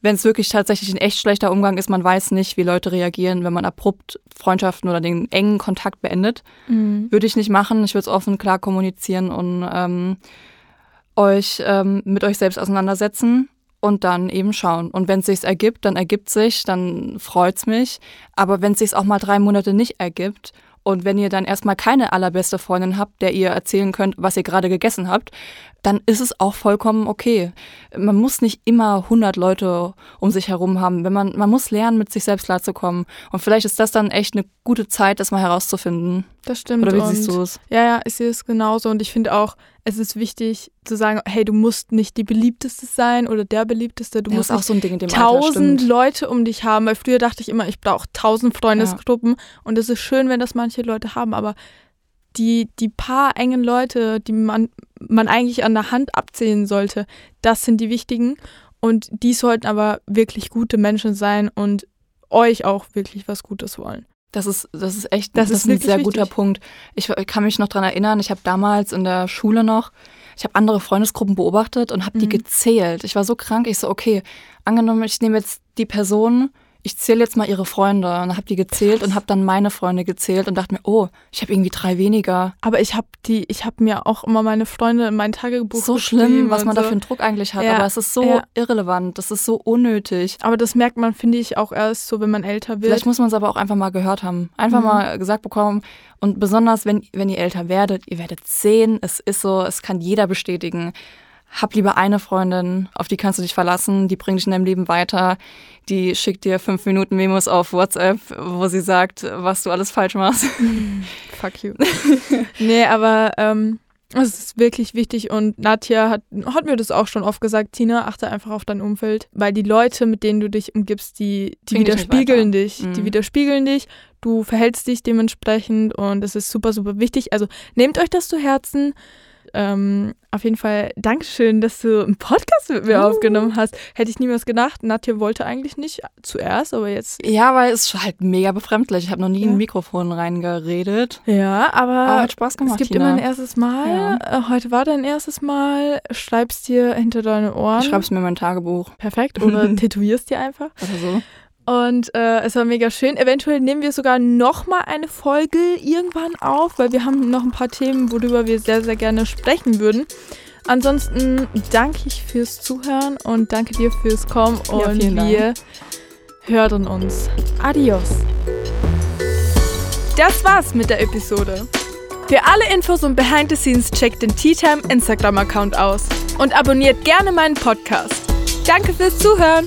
wenn es wirklich tatsächlich ein echt schlechter Umgang ist, man weiß nicht, wie Leute reagieren, wenn man abrupt Freundschaften oder den engen Kontakt beendet. Mhm. Würde ich nicht machen. Ich würde es offen klar kommunizieren und ähm, euch ähm, mit euch selbst auseinandersetzen und dann eben schauen. Und wenn es sich ergibt, dann ergibt sich, dann freut's mich. Aber wenn es sich auch mal drei Monate nicht ergibt und wenn ihr dann erstmal keine allerbeste Freundin habt, der ihr erzählen könnt, was ihr gerade gegessen habt, dann ist es auch vollkommen okay. Man muss nicht immer 100 Leute um sich herum haben. Wenn man, man muss lernen, mit sich selbst klarzukommen. Und vielleicht ist das dann echt eine gute Zeit, das mal herauszufinden. Das stimmt. Oder wie siehst du es? Ja, ja, ich sehe es genauso. Und ich finde auch, es ist wichtig zu sagen, hey, du musst nicht die beliebteste sein oder der beliebteste. Du ja, musst auch so ein Ding in dem tausend Leute um dich haben. Weil früher dachte ich immer, ich brauche tausend Freundesgruppen. Ja. Und es ist schön, wenn das manche Leute haben. Aber die, die paar engen Leute, die man, man eigentlich an der Hand abzählen sollte, das sind die wichtigen. Und die sollten aber wirklich gute Menschen sein und euch auch wirklich was Gutes wollen. Das ist, das ist echt das, das ist ein sehr wichtig. guter Punkt. Ich, ich, kann mich noch daran erinnern, ich habe damals in der Schule noch, ich habe andere Freundesgruppen beobachtet und habe mhm. die gezählt. Ich war so krank, ich so, okay, angenommen, ich nehme jetzt die Person, ich zähle jetzt mal ihre Freunde und habe die gezählt Krass. und habe dann meine Freunde gezählt und dachte mir, oh, ich habe irgendwie drei weniger. Aber ich habe die, ich habe mir auch immer meine Freunde in mein Tagebuch So schlimm, was man so. da für einen Druck eigentlich hat, ja. aber es ist so ja. irrelevant, das ist so unnötig. Aber das merkt man, finde ich, auch erst so, wenn man älter wird. Vielleicht muss man es aber auch einfach mal gehört haben, einfach mhm. mal gesagt bekommen und besonders, wenn, wenn ihr älter werdet, ihr werdet sehen, es ist so, es kann jeder bestätigen hab lieber eine Freundin, auf die kannst du dich verlassen, die bringt dich in deinem Leben weiter, die schickt dir fünf Minuten Memos auf WhatsApp, wo sie sagt, was du alles falsch machst. Fuck you. nee, aber ähm, es ist wirklich wichtig und Nadja hat, hat mir das auch schon oft gesagt, Tina, achte einfach auf dein Umfeld, weil die Leute, mit denen du dich umgibst, die, die widerspiegeln dich, mhm. die widerspiegeln dich, du verhältst dich dementsprechend und es ist super, super wichtig. Also nehmt euch das zu Herzen ähm, auf jeden Fall Dankeschön, dass du einen Podcast mit mir uh. aufgenommen hast. Hätte ich niemals gedacht. Nadja wollte eigentlich nicht zuerst, aber jetzt. Ja, weil es ist halt mega befremdlich. Ich habe noch nie ja. in ein Mikrofon reingeredet. Ja, aber, aber hat Spaß gemacht. Es gibt Tina. immer ein erstes Mal. Ja. Äh, heute war dein erstes Mal. Schreibst dir hinter deine Ohren. Ich schreib's mir in mein Tagebuch. Perfekt. Oder tätowierst dir einfach. Oder so. Und äh, es war mega schön. Eventuell nehmen wir sogar noch mal eine Folge irgendwann auf, weil wir haben noch ein paar Themen, worüber wir sehr, sehr gerne sprechen würden. Ansonsten danke ich fürs Zuhören und danke dir fürs Kommen und ja, wir hören uns. Adios. Das war's mit der Episode. Für alle Infos und Behind the Scenes checkt den Tea Time Instagram Account aus und abonniert gerne meinen Podcast. Danke fürs Zuhören.